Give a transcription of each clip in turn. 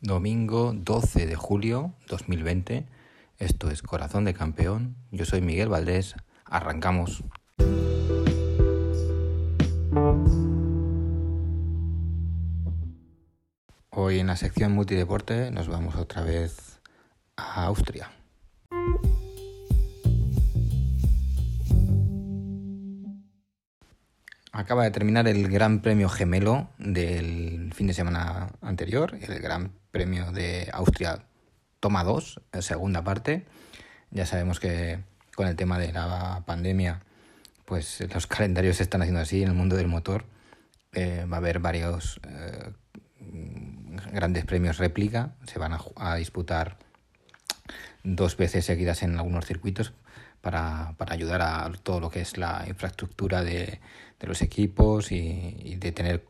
Domingo 12 de julio 2020. Esto es Corazón de Campeón. Yo soy Miguel Valdés. Arrancamos. Hoy en la sección multideporte nos vamos otra vez a Austria. Acaba de terminar el Gran Premio Gemelo del fin de semana anterior, el Gran Premio de Austria Toma 2, segunda parte. Ya sabemos que con el tema de la pandemia, pues los calendarios se están haciendo así en el mundo del motor. Eh, va a haber varios eh, grandes premios réplica, se van a, disputar dos veces seguidas en algunos circuitos para, para, ayudar a todo lo que es la infraestructura de, de los equipos y, de tener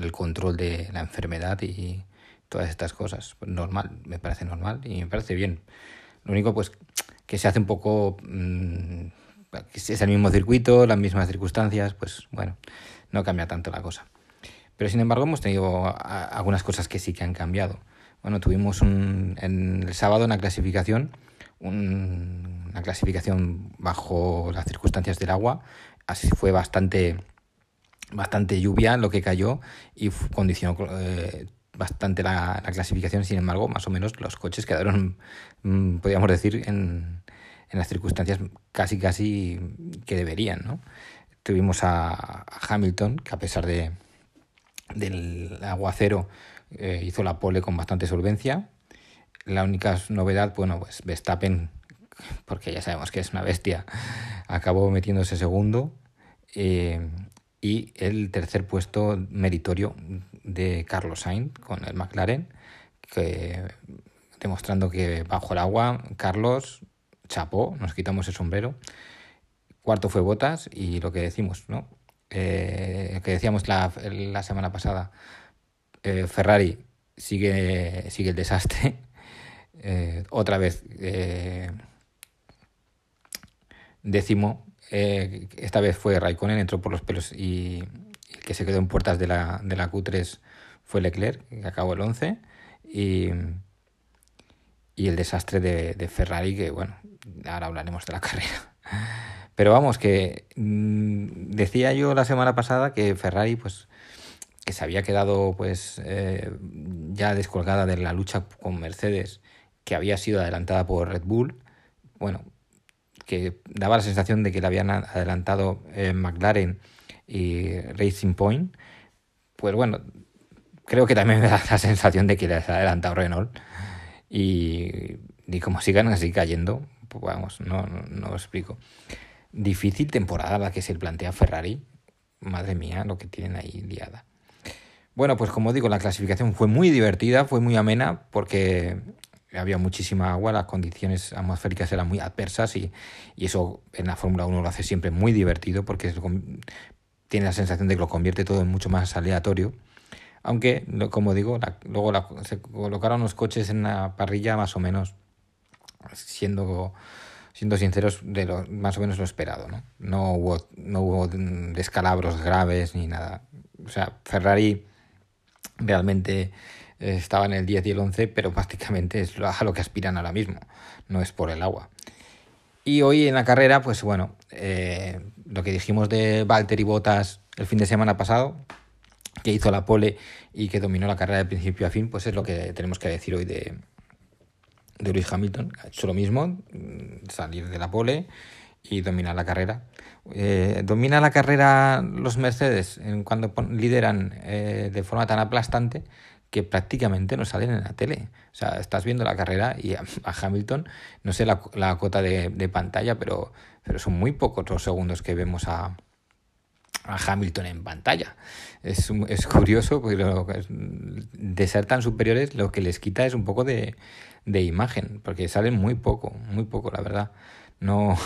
el control de la enfermedad y todas estas cosas. Normal, me parece normal y me parece bien. Lo único pues que se hace un poco... Mmm, es el mismo circuito, las mismas circunstancias, pues bueno, no cambia tanto la cosa. Pero sin embargo hemos tenido algunas cosas que sí que han cambiado. Bueno, tuvimos un, el sábado una clasificación, una clasificación bajo las circunstancias del agua. Así fue bastante, bastante lluvia lo que cayó y condicionó eh, bastante la, clasificación. Sin embargo, más o menos los coches quedaron, mm, podríamos decir, en, las circunstancias casi casi que deberían. ¿no? Tuvimos a Hamilton, que a pesar de, del aguacero eh, hizo la pole con bastante solvencia. La única novedad, bueno, pues Verstappen, porque ya sabemos que es una bestia, acabó metiéndose segundo. Eh, y el tercer puesto meritorio de Carlos Sainz con el McLaren, que demostrando que bajo el agua, Carlos chapó, nos quitamos el sombrero. Cuarto fue Botas y lo que decimos, ¿no? eh, que decíamos la, la semana pasada, eh, Ferrari sigue, sigue el desastre. Otra vez eh, décimo. esta vez fue Raikkonen, entró por los pelos y, el que se quedó en puertas de la, de la Q3 fue Leclerc, que acabó el 11. Y, y el desastre de, de Ferrari, que bueno, ahora hablaremos de la carrera. Pero vamos, que mm, decía yo la semana pasada que Ferrari, pues, que se había quedado, pues, eh, ya descolgada de la lucha con Mercedes, que había sido adelantada por Red Bull. Bueno, que daba la sensación de que la habían adelantado eh, McLaren y Racing Point. Pues bueno, creo que también me da la sensación de que les ha adelantado Renault. Y, y como sigan así cayendo, pues vamos, no, no, no lo explico. Difícil temporada la que se plantea Ferrari. Madre mía, lo que tienen ahí liada. Bueno, pues como digo, la clasificación fue muy divertida, fue muy amena, porque había muchísima agua, las condiciones atmosféricas eran muy adversas y, eso en la Fórmula 1 lo hace siempre muy divertido porque tiene la sensación de que lo convierte todo en mucho más aleatorio. Aunque, como digo, luego se colocaron los coches en la parrilla más o menos siendo siendo sinceros, de lo, más o menos lo esperado, ¿no? No hubo, no hubo descalabros graves ni nada. O sea, Ferrari realmente estaba en el 10 y el 11, pero prácticamente es a lo que aspiran ahora mismo, no es por el agua. Y hoy en la carrera, pues bueno, eh, lo que dijimos de Valtteri Bottas el fin de semana pasado, que hizo la pole y que dominó la carrera de principio a fin, pues es lo que tenemos que decir hoy de, de Hamilton. Ha hecho lo mismo, mm, salir de la pole y dominar la carrera. Eh, domina la carrera los Mercedes cuando lideran eh, de forma tan aplastante que prácticamente no salen en la tele. O sea, estás viendo la carrera y a, Hamilton, no sé la, la cota de, de, pantalla, pero, pero son muy pocos los segundos que vemos a, a Hamilton en pantalla. Es, es curioso porque de ser tan superiores lo que les quita es un poco de, de imagen, porque salen muy poco, muy poco, la verdad. No,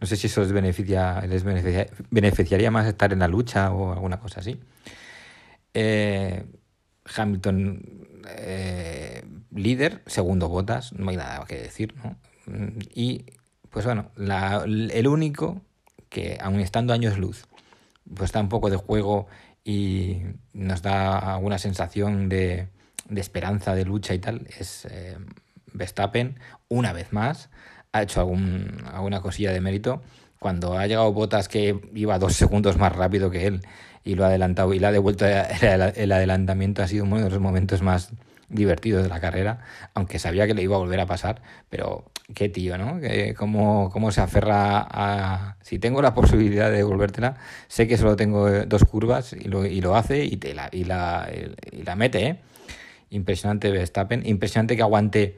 no sé si eso les, beneficia, les beneficiaría más estar en la lucha o alguna cosa así. Eh, Hamilton, eh, líder, segundo Botas, no hay nada que decir, ¿no? Y pues bueno, la, el único que aun estando años luz, pues da un poco de juego y nos da alguna sensación de, de esperanza, de lucha y tal, es eh, Verstappen, una vez más, ha hecho algún, alguna cosilla de mérito. Cuando ha llegado Botas que iba dos segundos más rápido que él y lo ha adelantado y le ha devuelto el adelantamiento, ha sido uno de los momentos más divertidos de la carrera, aunque sabía que le iba a volver a pasar, pero qué tío, ¿no? Cómo, cómo se aferra a... Si tengo la posibilidad de devolvértela, sé que solo tengo dos curvas y lo, y lo hace y, te la, y, la, y la mete, ¿eh? Impresionante Verstappen, impresionante que aguante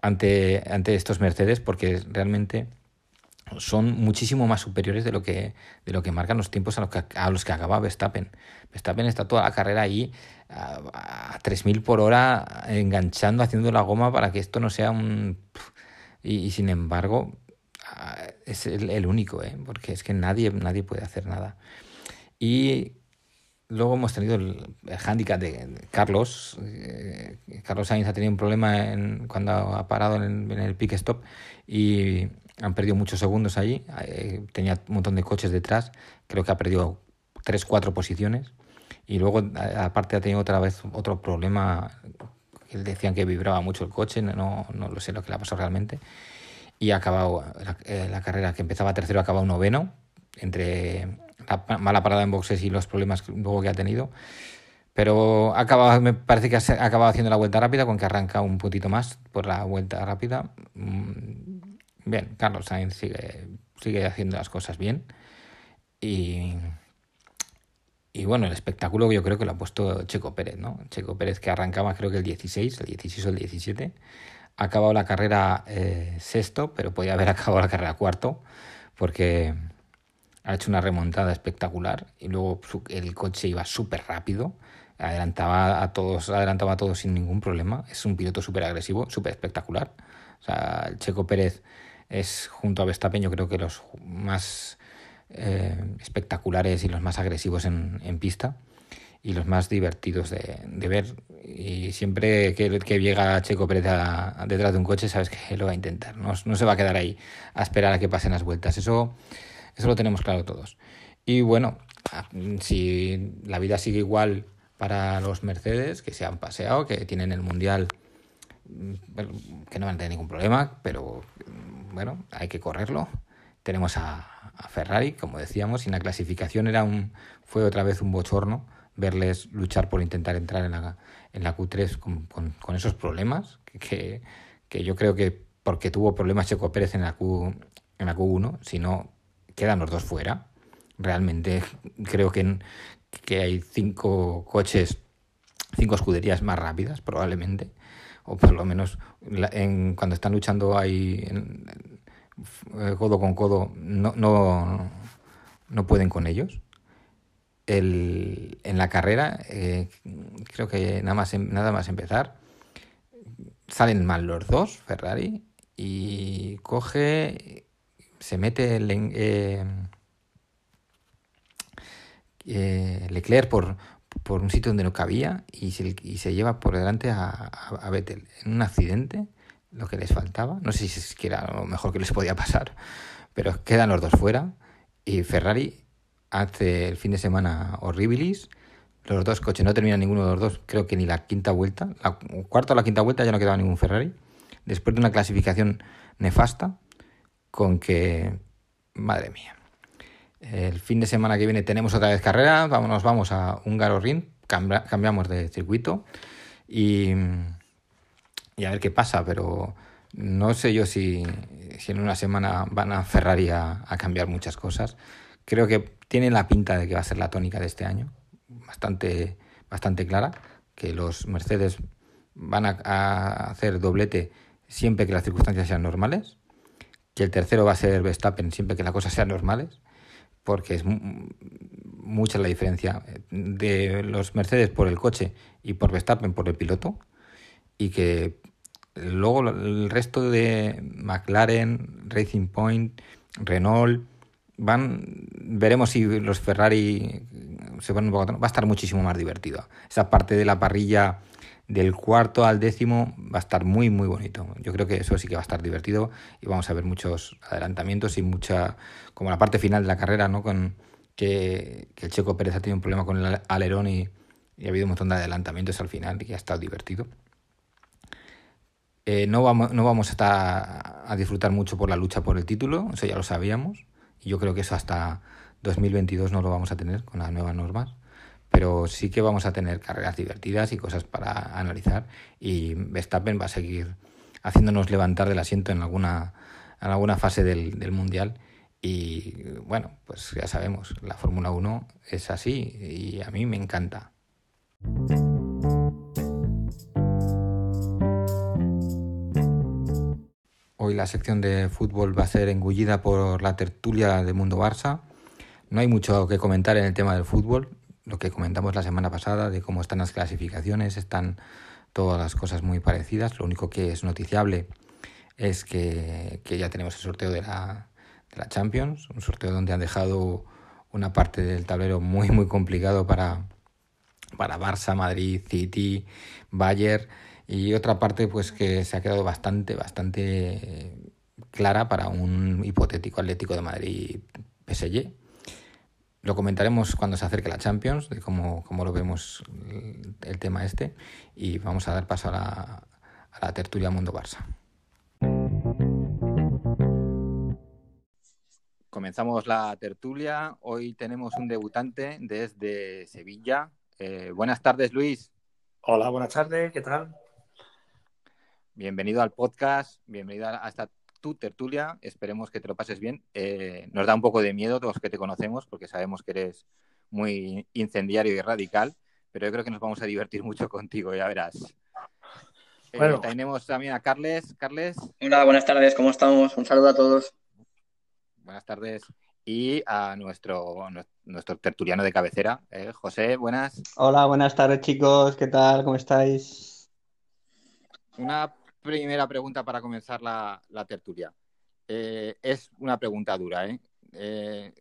ante, ante estos Mercedes porque realmente son muchísimo más superiores de lo que, de lo que marcan los tiempos a los que, a los que acaba Verstappen. Verstappen está toda la carrera ahí a, 3.000 por hora enganchando, haciendo la goma para que esto no sea un... Y, sin embargo es el, único, ¿eh? porque es que nadie, nadie puede hacer nada. Y Luego hemos tenido el, el hándicap de Carlos. Eh, Carlos Sainz ha tenido un problema en, cuando ha parado en el, en pit stop y han perdido muchos segundos allí. Eh, tenía un montón de coches detrás. Creo que ha perdido 3-4 posiciones. Y luego, aparte, ha tenido otra vez otro problema. Decían que vibraba mucho el coche. No, no lo sé lo que le ha pasado realmente. Y ha acabado la, eh, la carrera que empezaba tercero, ha acabado noveno. Entre la mala parada en boxes y los problemas luego que ha tenido. Pero acaba, me parece que ha acabado haciendo la vuelta rápida, con que arranca un poquito más por la vuelta rápida. Bien, Carlos Sainz sigue, sigue haciendo las cosas bien. Y, y bueno, el espectáculo yo creo que lo ha puesto Checo Pérez, ¿no? Checo Pérez que arrancaba creo que el 16, el 16 o el 17. Ha acabado la carrera eh, sexto, pero podía haber acabado la carrera cuarto, porque ha hecho una remontada espectacular y luego el coche iba súper rápido, adelantaba a todos, adelantaba a todos sin ningún problema. Es un piloto súper agresivo, súper espectacular. O sea, el Checo Pérez es junto a Verstappen yo creo que los más eh, espectaculares y los más agresivos en, pista y los más divertidos de, ver. Y siempre que, que, llega Checo Pérez detrás de un coche, sabes que lo va a intentar. No, no se va a quedar ahí a esperar a que pasen las vueltas. Eso eso lo tenemos claro todos. Y bueno, si la vida sigue igual para los Mercedes, que se han paseado, que tienen el Mundial, mm, que no van a tener ningún problema, pero bueno, hay que correrlo. Tenemos a, Ferrari, como decíamos, y en la clasificación era un, fue otra vez un bochorno verles luchar por intentar entrar en la, en la Q3 con, con, esos problemas, que, que, yo creo que porque tuvo problemas Checo Pérez en la, Q, en la Q1, si no quedan los dos fuera. Realmente creo que, que hay cinco coches, cinco escuderías más rápidas, probablemente. O por lo menos en, cuando están luchando ahí en, eh, codo con codo, no, no, no pueden con ellos. El, en la carrera, eh, creo que nada más, nada más empezar, salen mal los dos, Ferrari, y coge se mete el, eh, Leclerc por, por un sitio donde no cabía y se, lleva por delante a, a, Vettel en un accidente, lo que les faltaba. No sé si es que era lo mejor que les podía pasar, pero quedan los dos fuera y Ferrari hace el fin de semana horribilis. Los dos coches no terminan ninguno de los dos, creo que ni la quinta vuelta. La cuarta o la quinta vuelta ya no quedaba ningún Ferrari. Después de una clasificación nefasta, con que, madre mía, el fin de semana que viene tenemos otra vez carrera, vámonos, vamos a Húngaro Ring, cambiamos de circuito. Y, a ver qué pasa, pero no sé yo si, en una semana van a Ferrari a, cambiar muchas cosas. Creo que tiene la pinta de que va a ser la tónica de este año, bastante, bastante clara, que los Mercedes van a hacer doblete siempre que las circunstancias sean normales que el tercero va a ser Verstappen siempre que las cosas sean normales, porque es mucha la diferencia de los Mercedes por el coche y por Verstappen por el piloto, y que luego el resto de McLaren, Racing Point, Renault, van, veremos si los Ferrari se van un poco, va a estar muchísimo más divertido. Esa parte de la parrilla del cuarto al décimo va a estar muy, muy bonito. Yo creo que eso sí que va a estar divertido y vamos a ver muchos adelantamientos y mucha, como la parte final de la carrera, ¿no? Con que, el Checo Pérez ha tenido un problema con el alerón y, ha habido un montón de adelantamientos al final y que ha estado divertido. Eh, no, vamos, no vamos a, estar a disfrutar mucho por la lucha por el título, eso ya lo sabíamos, y yo creo que eso hasta 2022 no lo vamos a tener con las nuevas normas pero sí que vamos a tener carreras divertidas y cosas para analizar y Verstappen va a seguir haciéndonos levantar del asiento en alguna, en alguna fase del, Mundial y bueno, pues ya sabemos, la Fórmula 1 es así y a mí me encanta. Hoy la sección de fútbol va a ser engullida por la tertulia de Mundo Barça. No hay mucho que comentar en el tema del fútbol, lo que comentamos la semana pasada de cómo están las clasificaciones, están todas las cosas muy parecidas. Lo único que es noticiable es que, ya tenemos el sorteo de la, de la, Champions, un sorteo donde han dejado una parte del tablero muy, muy complicado para, para Barça, Madrid, City, Bayern y otra parte pues que se ha quedado bastante, bastante clara para un hipotético Atlético de Madrid PSG lo comentaremos cuando se acerque la Champions, de cómo, lo vemos el, tema este. Y vamos a dar paso a la, a la tertulia Mundo Barça. Comenzamos la tertulia. Hoy tenemos un debutante desde Sevilla. Eh, buenas tardes, Luis. Hola, buenas tardes. ¿Qué tal? Bienvenido al podcast. Bienvenido a esta tu tertulia. Esperemos que te lo pases bien. Eh, nos da un poco de miedo los que te conocemos porque sabemos que eres muy incendiario y radical, pero yo creo que nos vamos a divertir mucho contigo, ya verás. Eh, tenemos también a Carles. Carles. Hola, buenas tardes, ¿cómo estamos? Un saludo a todos. Buenas tardes. Y a nuestro, nuestro tertuliano de cabecera, eh, José, buenas. Hola, buenas tardes chicos, ¿qué tal? ¿Cómo estáis? Una primera pregunta para comenzar la, tertulia. Eh, es una pregunta dura, ¿eh? ¿eh?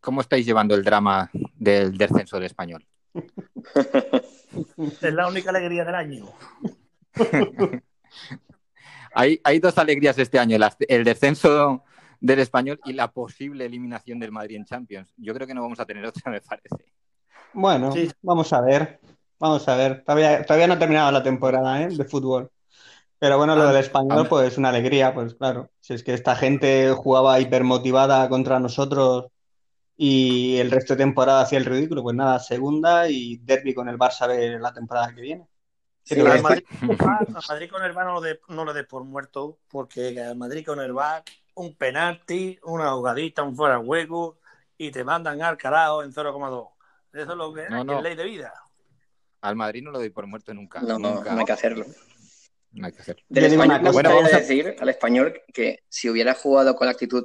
¿Cómo estáis llevando el drama del descenso del español? es la única alegría del año. hay, hay, dos alegrías este año, el descenso del español y la posible eliminación del Madrid en Champions. Yo creo que no vamos a tener otra, me parece. Bueno, vamos a ver. Vamos a ver. Todavía, todavía no ha terminado la temporada ¿eh? de fútbol. Pero bueno, lo ah, del español, pues una alegría, pues claro. Si es que esta gente jugaba hipermotivada contra nosotros y el resto de temporada hacía el ridículo, pues nada, segunda y derby con el Barça de la temporada que viene. Sí, al Madrid, Madrid, con el Bar no lo, de, por muerto, porque al Madrid con el Bar, un penalti, una jugadita, un fuera de juego y te mandan al carajo en 0,2. Eso es lo que es, ley de vida. Al Madrid no lo doy por muerto nunca. No, nunca. no hay que hacerlo hay que hacer. Del español, bueno, vamos a decir al español que si hubiera jugado con la actitud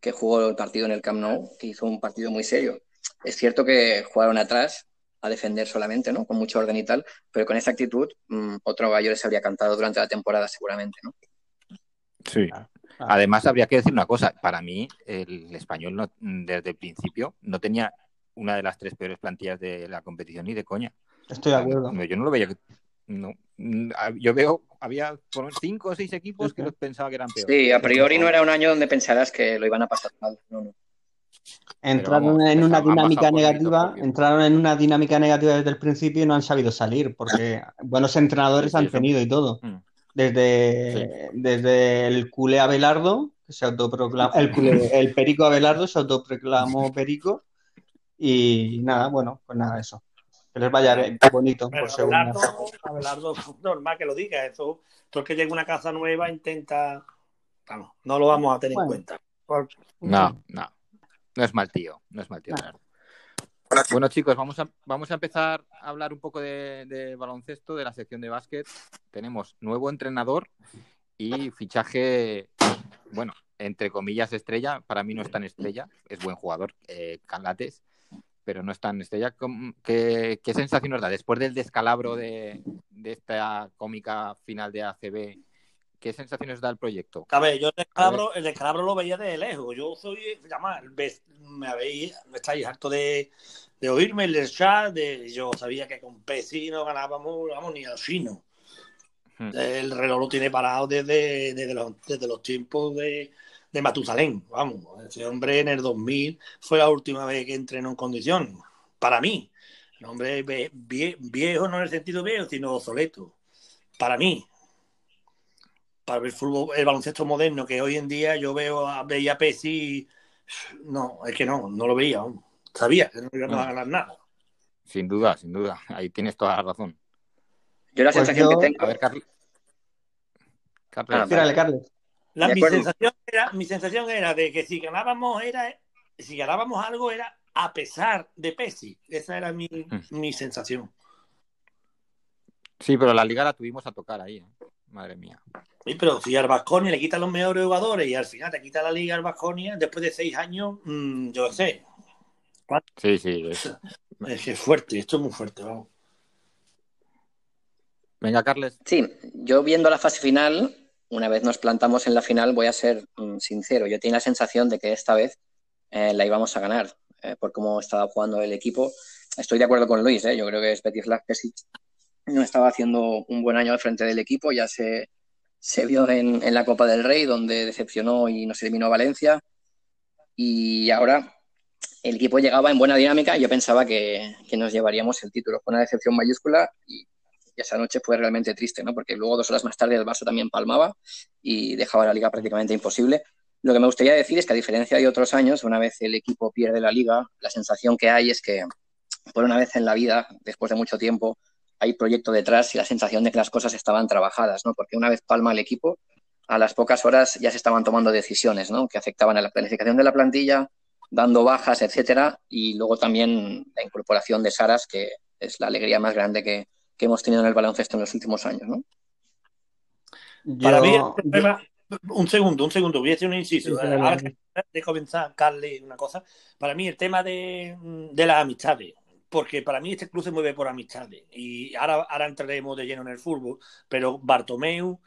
que jugó el partido en el Camp Nou, que hizo un partido muy serio. Es cierto que jugaron atrás a defender solamente, ¿no? Con mucho orden y tal, pero con esa actitud mm, otro gallo les habría cantado durante la temporada seguramente, ¿no? Sí. Además, habría que decir una cosa. Para mí, el español desde el principio no tenía una de las tres peores plantillas de la competición ni de coña. Estoy de acuerdo. Yo no lo veía. No, yo veo había cinco o seis equipos que los pensaba que eran peores. Sí, a priori no era un año donde pensaras que lo iban a pasar mal. Entraron en una dinámica negativa, entraron en una dinámica negativa desde el principio y no han sabido salir, porque buenos entrenadores han tenido y todo. Mm. Desde, desde el culé Abelardo, que se autoproclamó, el, el perico Abelardo se autoproclamó perico, y nada, bueno, pues nada, eso. Que les vaya bonito por Abelardo, Abelardo, normal que lo diga. Eso, es que llega una casa nueva, intenta. Vamos, no lo vamos a tener en cuenta. No, no. No es mal tío. No es mal tío. Bueno, chicos, vamos a, vamos a empezar a hablar un poco de, baloncesto, de la sección de básquet. Tenemos nuevo entrenador y fichaje, bueno, entre comillas, estrella. Para mí no es tan estrella, es buen jugador, eh, Calates pero no es tan estrella. ¿Qué, qué sensación nos da después del descalabro de, esta cómica final de ACB ¿Qué sensaciones da el proyecto? A ver, yo el descalabro, el descalabro lo veía de lejos. Yo soy, llamar, me habéis, me estáis harto de, de oírme el chat, de, yo sabía que con Pesi no ganábamos, vamos, ni al fino. Hmm. El reloj lo tiene parado desde, desde, los, desde los tiempos de, de Matusalén. Vamos, ese hombre en el 2000 fue la última vez que entrenó en condición. Para mí, el hombre viejo no en el sentido viejo, sino obsoleto. Para mí, para el fútbol, el baloncesto moderno que hoy en día yo veo a veía Pesi, no, es que no, no lo veía. Sabía que no iba a ganar nada. Sin duda, sin duda. Ahí tienes toda la razón. Yo la pues sensación que tengo. A ver, Carlos. Carlos. Ah, Carlos. Mi, sensación era, mi sensación era de que si ganábamos era si ganábamos algo era a pesar de Pesi. Esa era mi, mm. mi sensación. Sí, pero la liga la tuvimos a tocar ahí. ¿eh? Madre mía. Sí, pero si al Vasconia le quita los mejores jugadores y al final te quita la liga al Vasconia, después de seis años, mm, yo sé. Sí, sí. Es... que es fuerte, esto es muy fuerte, vamos. Venga, Carles. Sí, yo viendo la fase final, una vez nos plantamos en la final, voy a ser mm, sincero. Yo tenía la sensación de que esta vez eh, la íbamos a ganar eh, por cómo estaba jugando el equipo. Estoy de acuerdo con Luis, eh. yo creo que Svetislav Pesic no estaba haciendo un buen año al frente del equipo, ya se, se vio en, la Copa del Rey, donde decepcionó y nos eliminó Valencia. Y ahora el equipo llegaba en buena dinámica y yo pensaba que, nos llevaríamos el título. Fue una decepción mayúscula esa noche fue realmente triste, ¿no? porque luego dos horas más tarde el Barça también palmaba y dejaba la liga prácticamente imposible. Lo que me gustaría decir es que a diferencia de otros años, una vez el equipo pierde la liga, la sensación que hay es que por una vez en la vida, después de mucho tiempo, hay proyecto detrás y la sensación de que las cosas estaban trabajadas, ¿no? Porque una vez palma el equipo, a las pocas horas ya se estaban tomando decisiones, ¿no? Que afectaban a la planificación de la plantilla, dando bajas, etcétera, y luego también la incorporación de Saras, que es la alegría más grande que, hemos tenido en el baloncesto en los últimos años, ¿no? Para mí, un segundo, un segundo, voy a hacer un inciso. Ahora de comenzar, Carly, una cosa. Para mí, el tema de, de las amistades porque para mí este club se mueve por amistades. Y ahora, ahora entraremos de lleno en el fútbol, pero Bartomeu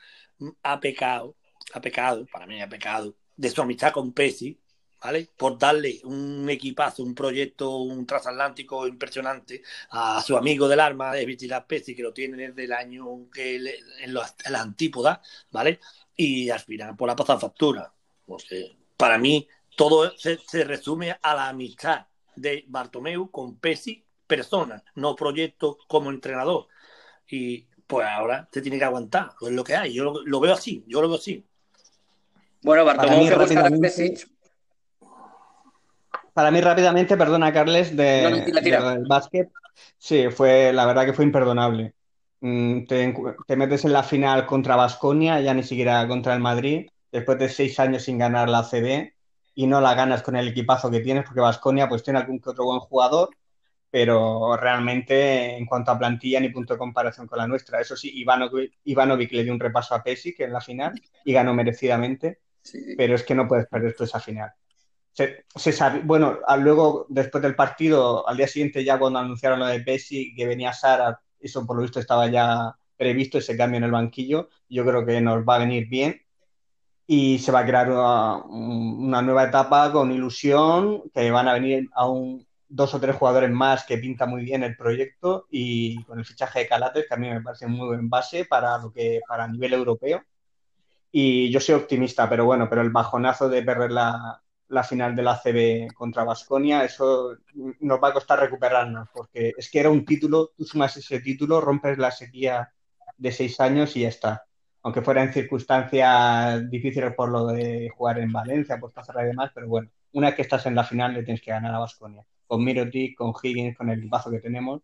ha pecado, ha pecado, para mí ha pecado, de su amistad con Pesi, ¿vale? Por darle un equipazo, un proyecto, un transatlántico impresionante a su amigo del arma, de Vitilas Pesi, que lo tiene desde el año que en, las antípodas, ¿vale? Y al final por la pasada factura. Porque para mí todo se, se resume a la amistad de Bartomeu con Pesi persona, no proyecto como entrenador. Y pues ahora te tiene que aguantar, es lo que hay. Yo lo, veo así, yo lo veo así. Bueno, Bartomeu, para mí, rápidamente, para mí rápidamente, perdona Carles, de, del básquet, sí, fue, la verdad que fue imperdonable. Mm, te, te metes en la final contra Basconia, ya ni siquiera contra el Madrid, después de seis años sin ganar la CB y no la ganas con el equipazo que tienes, porque Basconia pues tiene algún que otro buen jugador, pero realmente en cuanto a plantilla ni punto de comparación con la nuestra. Eso sí, Ivanovic, le dio un repaso a Pesic en la final y ganó merecidamente, pero es que no puedes perder tú esa final. Se, bueno, luego después del partido, al día siguiente ya cuando anunciaron lo de Pesic, que venía Sara, eso por lo visto estaba ya previsto ese cambio en el banquillo, yo creo que nos va a venir bien y se va a crear una, nueva etapa con ilusión, que van a venir a un, dos o tres jugadores más que pinta muy bien el proyecto y con el fichaje de Calates, que a mí me parece muy buen base para lo que para nivel europeo. Y yo soy optimista, pero bueno, pero el bajonazo de perder la, la final de la CB contra Basconia, eso nos va a costar recuperarnos, porque es que era un título, tú sumas ese título, rompes la sequía de seis años y ya está. Aunque fuera en circunstancias difíciles por lo de jugar en Valencia, por Tazara y demás, pero bueno, una que estás en la final le tienes que ganar a Basconia con Mirotic, con Higgins, con el equipazo que tenemos,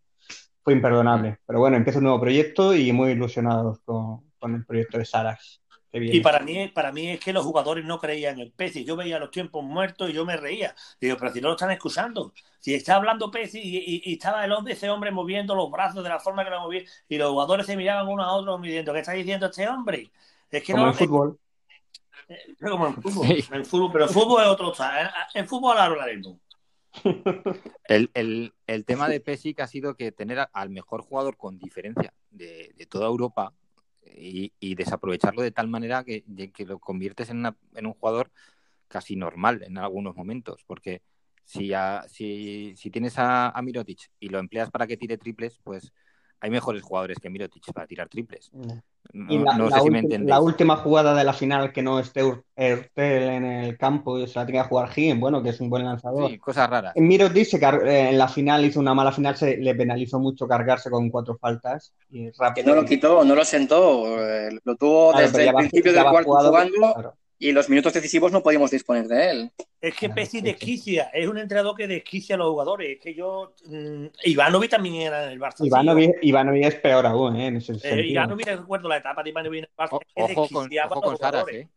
fue imperdonable. Pero bueno, empieza un nuevo proyecto y muy ilusionados con, el proyecto de Saras. Y para mí, para mí es que los jugadores no creían en Pesi. Yo veía los tiempos muertos y yo me reía. Digo, pero si no lo están excusando. Si está hablando Pesi y, estaba el hombre, ese hombre moviendo los brazos de la forma que lo movía y los jugadores se miraban unos a otros diciendo, ¿qué está diciendo este hombre? Es que Como no. En fútbol. como en fútbol. En fútbol. Pero el fútbol es otro. En, fútbol hablaremos. El, tema de Pesic ha sido que tener al mejor jugador con diferencia de, toda Europa y, desaprovecharlo de tal manera que, que lo conviertes en, en, un jugador casi normal en algunos momentos, porque si, si, si, tienes a, a, Mirotic y lo empleas para que tire triples, pues hay mejores jugadores que Mirotic para tirar triples. y la, última jugada de la final que no esté Urtel en el campo, se la tenía que jugar Gien, bueno, que es un buen lanzador. Sí, cosas raras. Mirotic se eh, en la final hizo una mala final, se le penalizó mucho cargarse con cuatro faltas. Y Que no lo quitó, no lo sentó, eh, lo tuvo desde el principio del cuarto jugando y los minutos decisivos no podíamos disponer de él. Es que Pesci desquicia, es un entrenador que desquicia a los jugadores. Es que yo. Mmm, Ivanovic también era en el Barça. Ivanovic, Ivanovic es peor aún, ¿eh? En ese eh, Ivanovic, recuerdo la etapa de Ivanovic en el Barça. ojo, con, ojo con Saras, ¿eh?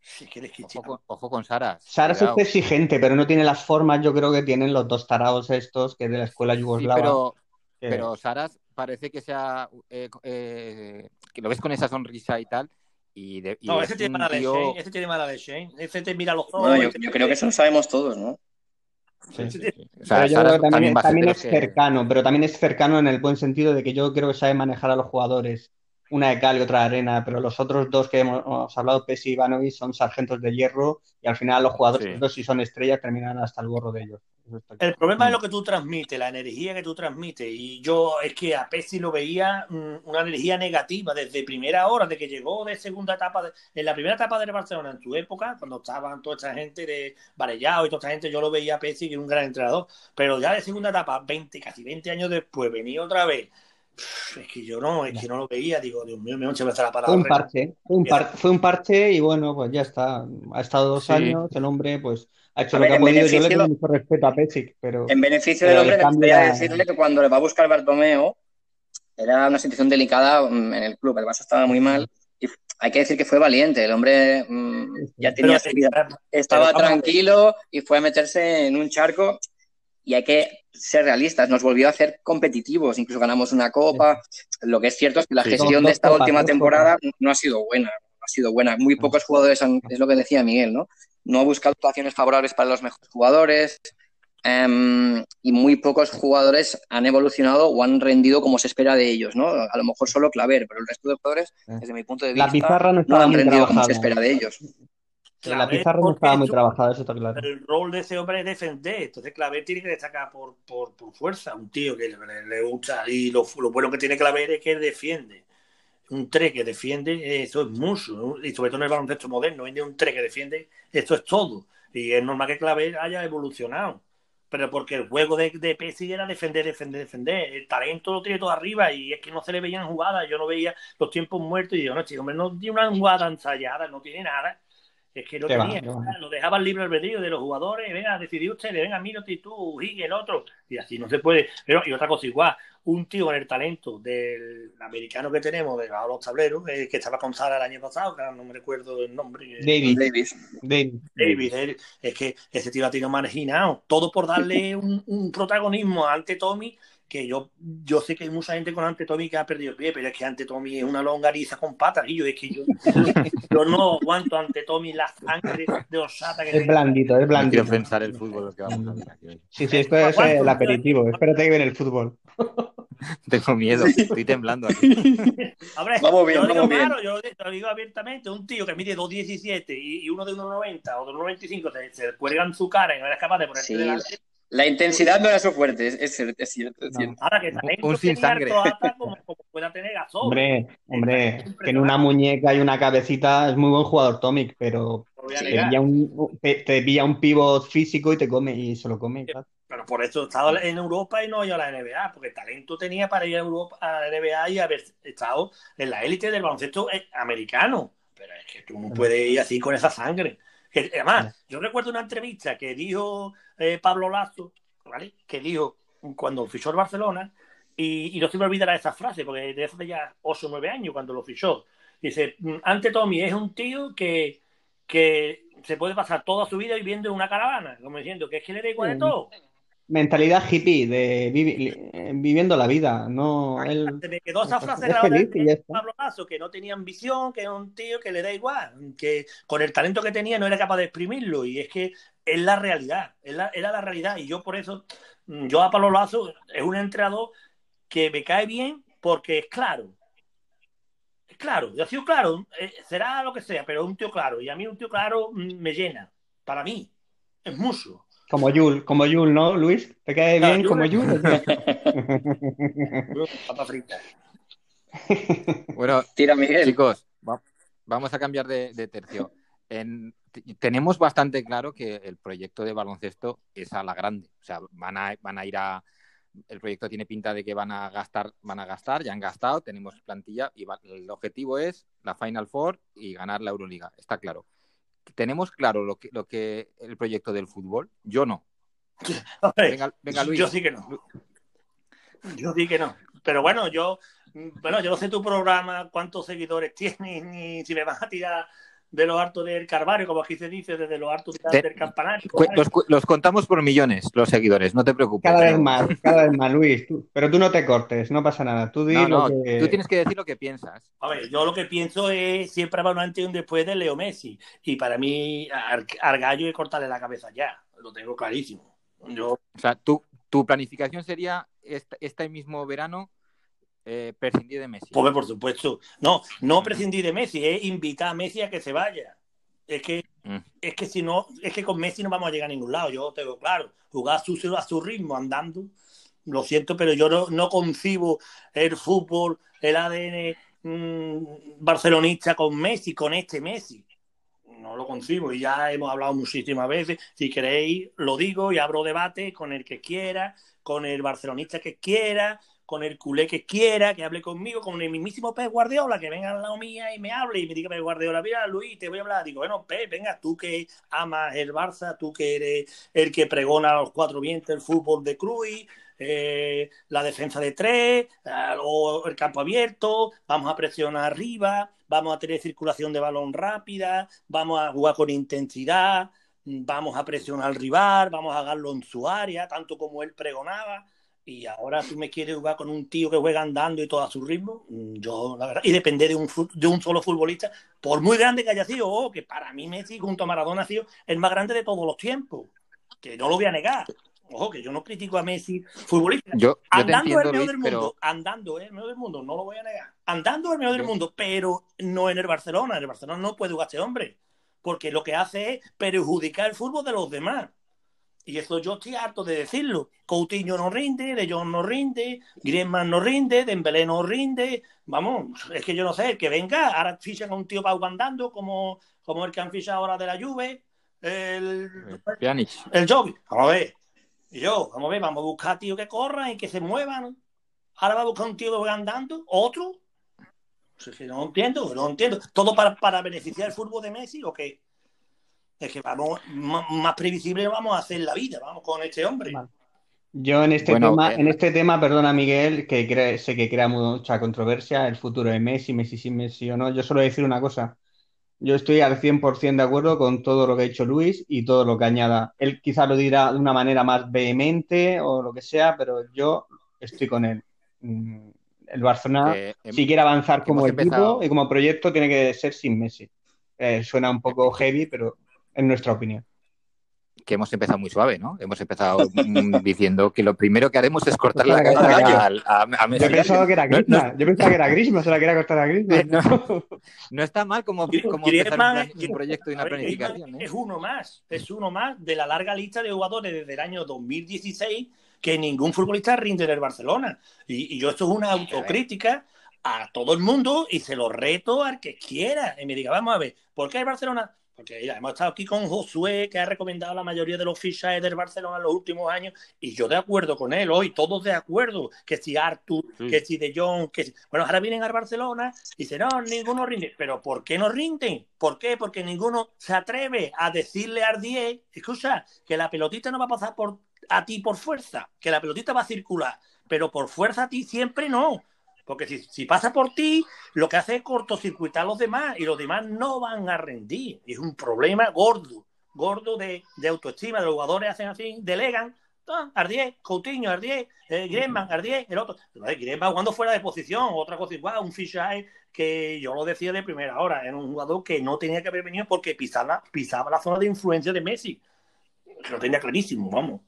Sí, que ojo, con, ojo con Saras. Saras es exigente, pero no tiene las formas, yo creo que tienen los dos tarados estos, que de la escuela yugoslava. pero, pero Saras parece que sea. Eh, eh, que lo ves con esa sonrisa y tal y no, ese tiene, mala tío... Shane, ese tiene mala leche, Ese te mira los ojos. No, yo, yo creo que eso lo sabemos todos, ¿no? Sí, sí, sí. O sea, también, también es cercano, pero también es cercano en el buen sentido de que yo creo que sabe manejar a los jugadores una de cal y otra de arena, pero los otros dos que hemos, hablado, Pesi y Ivanovic, son sargentos de hierro y al final los jugadores, dos si son estrellas, terminan hasta el gorro de ellos. El problema es lo que tú transmites, la energía que tú transmites. Y yo es que a Pesi lo veía mm, una energía negativa desde primera hora, de que llegó de segunda etapa, en la primera etapa de Barcelona, en su época, cuando estaban toda esta gente de Varellao y toda esta gente, yo lo veía a Pesi que era un gran entrenador. Pero ya de segunda etapa, 20, casi 20 años después, venía otra vez es que yo no, es que no lo veía, digo, Dios mío, me voy a la Fue un parche, fue un, fue un parche y bueno, pues ya está. Ha estado dos años, el hombre pues ha hecho lo que ha podido. Yo le tengo mucho respeto a Pesic, pero. En beneficio del hombre, voy a decirle que cuando le va a buscar Bartomeo, era una situación delicada mm, en el club. El Barça estaba muy mal. Y hay que decir que fue valiente. El hombre mm, ya tenía su vida. Estaba tranquilo y fue a meterse en un charco y hay que ser realistas, nos volvió a hacer competitivos, incluso ganamos una copa. Lo que es cierto es que la gestión de esta última temporada no ha sido buena, no ha sido buena. Muy pocos jugadores han, es lo que decía Miguel, ¿no? No ha buscado actuaciones favorables para los mejores jugadores em, y muy pocos jugadores han evolucionado o han rendido como se espera de ellos, ¿no? A lo mejor solo Claver, pero el resto de jugadores, eh. desde mi punto de vista, la pizarra no, han rendido como se espera de ellos. La pizarra no estaba muy trabajada, eso está claro. El rol de ese hombre es defender. Entonces, Claver tiene que destacar por, por, por fuerza. Un tío que le, gusta. Y lo, lo, bueno que tiene Claver es que defiende. Un 3 que defiende, eso es mucho. Y sobre todo en el baloncesto moderno, un 3 que defiende, esto es todo. Y es normal que Claver haya evolucionado. Pero porque el juego de, de Pesci era defender, defender, defender. El talento lo tiene todo arriba y es que no se le veían jugadas. Yo no veía los tiempos muertos y digo, no, chico, hombre, no tiene una jugada ensayada, no tiene nada es que lo tenía, lo dejaban libre albedrío de los jugadores, venga, decidí usted, venga, mírate tú, y el otro, y así no se puede. Pero, y otra cosa igual, un tío con el talento del americano que tenemos, de los tableros, eh, que estaba con Sara el año pasado, que no me recuerdo el nombre. David. David. David. es que ese tío ha tenido marginado, todo por darle un, un protagonismo ante Tommy que yo, yo sé que hay mucha gente con Ante Tommy que ha perdido el pie, pero es que Ante Tommy es una longariza con patas, y yo es que yo, yo no aguanto Ante Tommy la sangre de osata que Es blandito, es blandito. quiero pensar el fútbol lo que vamos a Sí, sí, esto es el aperitivo, espérate que viene el fútbol. Tengo miedo, estoy temblando aquí. vamos bien, yo vamos bien. Claro, yo lo digo abiertamente, un tío que mide 2.17 y, y uno de 1.90 o de 1.95 se, se cuelgan su cara y no eres capaz de ponerse delante la intensidad no era su fuerte, es, cierto. Ahora que talento un sin sangre. como, como, pueda tener gasol. Hombre, hombre, tiene una muñeca y una cabecita, es muy buen jugador Tomic, pero te pilla, un, te, un pivot físico y te come y se lo come. Pero por eso estado en Europa y no ido a la NBA, porque talento tenía para ir a Europa a la NBA y haber estado en la élite del baloncesto eh, americano. Pero es que tú no puedes ir así con esa sangre además, yo recuerdo una entrevista que dijo eh, Pablo Lazo, ¿vale? Que dijo cuando fichó el Barcelona, y, no se me olvidará esa frase, porque de hace ya 8 o 9 años cuando lo fichó. Dice, mm, ante Tommy es un tío que, que se puede pasar toda su vida viviendo en una caravana, como diciendo que es que le da igual de todo mentalidad hippie de viviendo la vida, no él, me quedó esa frase de Pablo Lazo, que no tenía ambición, que es un tío que le da igual, que con el talento que tenía no era capaz de exprimirlo y es que es la realidad, era la realidad y yo por eso, mm, yo a Pablo Lazo es un entrenador que me cae bien porque es claro, claro, yo ha sido claro, eh, será lo que sea, pero un tío claro. Y a mí un tío claro me llena. Para mí, es mucho. Como Yul, como Yul, ¿no, Luis? ¿Te cae bien como Yul? Papa frita. Bueno, Tira, Miguel. chicos, vamos a cambiar de, tercio. Tenemos bastante claro que el proyecto de baloncesto es a la grande. O sea, van a, van a ir a, el proyecto tiene pinta de que van a gastar, van a gastar, ya han gastado, tenemos plantilla y el objetivo es la Final Four y ganar la Euroliga, está claro. ¿Tenemos claro lo que, lo que el proyecto del fútbol? Yo no. venga, Luis. Yo sí que no. Yo sí que no. Pero bueno, yo, bueno, yo no sé tu programa, cuántos seguidores tienes, ni si me vas a tirar de lo harto del Carvario, como aquí se dice, desde lo harto del campanario. Los, contamos por millones, los seguidores, no te preocupes. Cada vez más, cada vez más, Luis. pero tú no te cortes, no pasa nada. Tú, no, tú tienes que decir lo que piensas. A ver, yo lo que pienso es siempre habrá un antes y un después de Leo Messi. Y para mí, al, gallo es cortarle la cabeza ya. Lo tengo clarísimo. Yo... O sea, tu, tu planificación sería este mismo verano eh, prescindir de Messi. Pues por supuesto. No, no prescindir de Messi, es invitar a Messi a que se vaya. Es que, mm. es que si no, es que con Messi no vamos a llegar a ningún lado, yo tengo claro. Jugar a su, a su ritmo, andando. Lo siento, pero yo no, no concibo el fútbol, el ADN mm, barcelonista con Messi, con este Messi. No lo concibo y ya hemos hablado muchísimas veces. Si queréis, lo digo y abro debate con el que quiera, con el barcelonista que quiera, con el culé que quiera, que hable conmigo, con el mismísimo Pep Guardiola, que venga al lado mía y me hable y me diga Pep Guardiola, mira Luis, te voy a hablar. Digo, bueno, Pep, venga, tú que amas el Barça, tú que eres el que pregona los cuatro vientos, el fútbol de Cruz, eh, la defensa de tres, eh, o el campo abierto, vamos a presionar arriba, vamos a tener circulación de balón rápida, vamos a jugar con intensidad, vamos a presionar al rival, vamos a hacerlo en su área, tanto como él pregonaba y ahora tú me quieres jugar con un tío que juega andando y todo a su ritmo, mm, yo la verdad, y depender de un, de un solo futbolista, por muy grande que haya sido, oh, que para mí Messi junto a Maradona ha sido el más grande de todos los tiempos, que no lo voy a negar. Ojo, que yo no critico a Messi futbolista. Yo, andando es el medio del mundo, andando es el medio del mundo, no lo voy a negar. Andando es el medio del mundo, pero no en el Barcelona. En el Barcelona no puede jugar este hombre, porque lo que hace es perjudicar el fútbol de los demás. Y eso yo estoy harto de decirlo. Coutinho no rinde, De Jong no rinde, Griezmann no rinde, Dembélé no rinde. Vamos, es que yo no sé, que venga, ahora fichan a un tío para andando como, como el que han fichado ahora de la Juve, el... El, el Vamos a ver. Y yo, vamos a ver, vamos a buscar tío que corran y que se muevan. Ahora va a buscar un tío que andando, otro. no entiendo, no entiendo. ¿Todo para, para beneficiar el fútbol de Messi o qué? Es que vamos, más, previsible vamos a hacer la vida, vamos con este hombre. Yo en este tema, eh, en este tema, perdona Miguel, que sé que crea mucha controversia el futuro de Messi, Messi sí, Messi o no. Yo solo decir una cosa. Yo estoy al 100% de acuerdo con todo lo que ha dicho Luis y todo lo que añada. Él quizá lo dirá de una manera más vehemente o lo que sea, pero yo estoy con él. Mm, el Barcelona, si quiere avanzar como equipo y como proyecto, tiene que ser sin Messi. Eh, suena un poco heavy, pero en nuestra opinión. Que hemos empezado muy suave, ¿no? Hemos empezado mm, diciendo que lo primero que haremos es cortar la cabeza a, a, Messi. Yo pensaba que era Griezmann, yo pensaba que era Griezmann, se la quería cortar a Griezmann. No, está mal como, como empezar un, proyecto y una planificación. ¿eh? Es uno más, es uno más de la larga lista de jugadores desde el año 2016 que ningún futbolista rinde en el Barcelona. Y, y yo esto es una autocrítica a todo el mundo y se lo reto al que quiera. Y me diga, vamos a ver, ¿por qué el Barcelona porque ya hemos estado aquí con Josué, que ha recomendado la mayoría de los fichajes del Barcelona en los últimos años, y yo de acuerdo con él, hoy todos de acuerdo, que si Artur, que si De Jong, que Bueno, ahora vienen al Barcelona y dicen, no, ninguno rinde. ¿Pero por qué no rinden? ¿Por qué? Porque ninguno se atreve a decirle a 10, escucha, que la pelotita no va a pasar por, a ti por fuerza, que la pelotita va a circular, pero por fuerza a ti siempre no. Porque si, pasa por ti, lo que hace es cortocircuitar a los demás y los demás no van a rendir. es un problema gordo, gordo de, autoestima. Los jugadores hacen así, delegan. Ah, Ardier, Coutinho, Ardier, eh, Griezmann, Ardier, el otro. Griezmann jugando fuera de posición, otra cosa igual, un fichaje que yo lo decía de primera hora, era un jugador que no tenía que haber venido porque pisaba, pisaba la zona de influencia de Messi. Lo tenía clarísimo, vamos.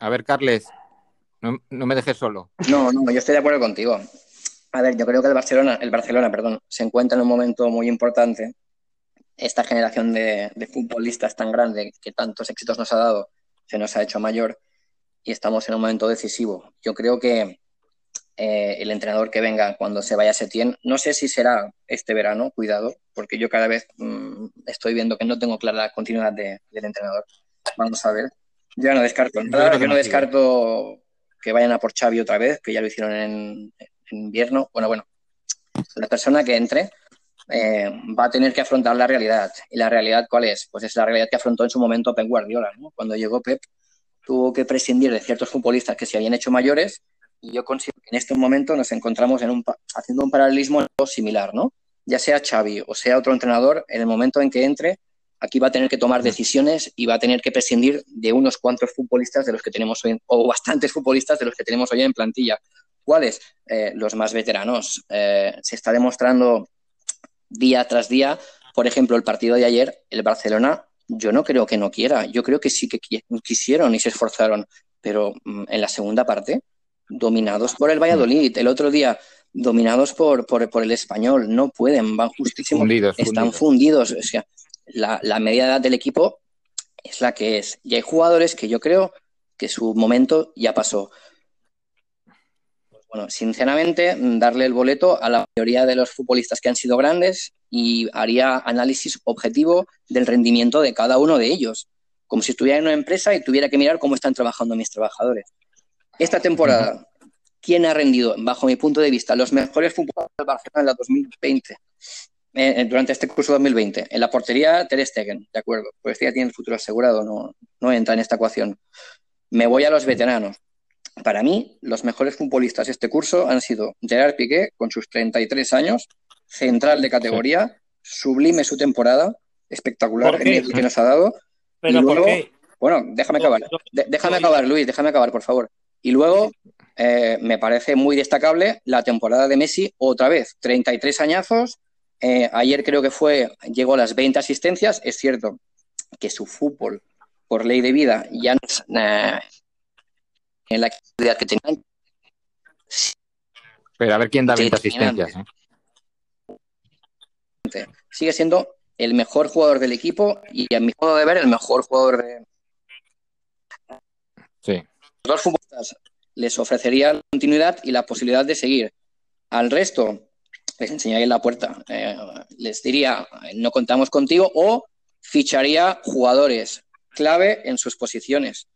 A ver, Carles, no, me dejes solo. No, no, yo estoy de acuerdo contigo. A ver, yo creo que el Barcelona, el Barcelona, perdón, se encuentra en un momento muy importante. Esta generación de, de futbolistas tan grande que tantos éxitos nos ha dado, se nos ha hecho mayor y estamos en un momento decisivo. Yo creo que eh, el entrenador que venga cuando se vaya a Setién, no sé si será este verano, cuidado, porque yo cada vez mm, estoy viendo que no tengo clara la continuidad del entrenador. Vamos a ver. Yo no descarto. Yo, no, descarto que vayan a por Xavi otra vez, que ya lo hicieron en, invierno. Bueno, bueno, la persona que entre eh, va a tener que afrontar la realidad. ¿Y la realidad cuál es? Pues es la realidad que afrontó en su momento Pep Guardiola. Cuando llegó Pep, tuvo que prescindir de ciertos futbolistas que se habían hecho mayores y yo considero que en este momento nos encontramos en un, haciendo un paralelismo similar, ¿no? Ya sea Xavi o sea otro entrenador, en el momento en que entre, aquí va a tener que tomar decisiones y va a tener que prescindir de unos cuantos futbolistas de los que tenemos hoy, o bastantes futbolistas de los que tenemos hoy en plantilla. ¿Cuáles? Eh, los más veteranos. Eh, se está demostrando día tras día, por ejemplo, el partido de ayer, el Barcelona, yo no creo que no quiera, yo creo que sí que quisieron y se esforzaron, pero mm, en la segunda parte, dominados por el Valladolid, el otro día dominados por, por, el español, no pueden, van justísimos, están fundidos. O sea, la, la media edad del equipo es la que es. Y hay jugadores que yo creo que su momento ya pasó. Bueno, sinceramente, darle el boleto a la mayoría de los futbolistas que han sido grandes y haría análisis objetivo del rendimiento de cada uno de ellos, como si estuviera en una empresa y tuviera que mirar cómo están trabajando mis trabajadores. Esta temporada, ¿quién ha rendido, bajo mi punto de vista, los mejores futbolistas del Barcelona en la 2020? Eh, durante este curso 2020. En la portería, Ter Stegen, de acuerdo. Pues ya tiene el futuro asegurado, no, no entra en esta ecuación. Me voy a los veteranos. Para mí, los mejores futbolistas de este curso han sido Gerard Piqué, con sus 33 años, central de categoría, sublime su temporada, espectacular el que nos ha dado. ¿Pero por qué? Bueno, déjame acabar. déjame acabar, Luis, déjame acabar, por favor. Y luego, eh, me parece muy destacable la temporada de Messi, otra vez, 33 añazos. Eh, ayer creo que fue, llegó a las 20 asistencias. Es cierto que su fútbol, por ley de vida, ya no es, eh, en la actividad que tenían. Pero a ver quién da 20 asistencias. Sigue siendo el mejor jugador del equipo y a mi modo de ver el mejor jugador de... Sí. Los dos futbolistas les ofrecería la continuidad y la posibilidad de seguir. Al resto les enseñaría la puerta. Eh, les diría, no contamos contigo o ficharía jugadores clave en sus posiciones.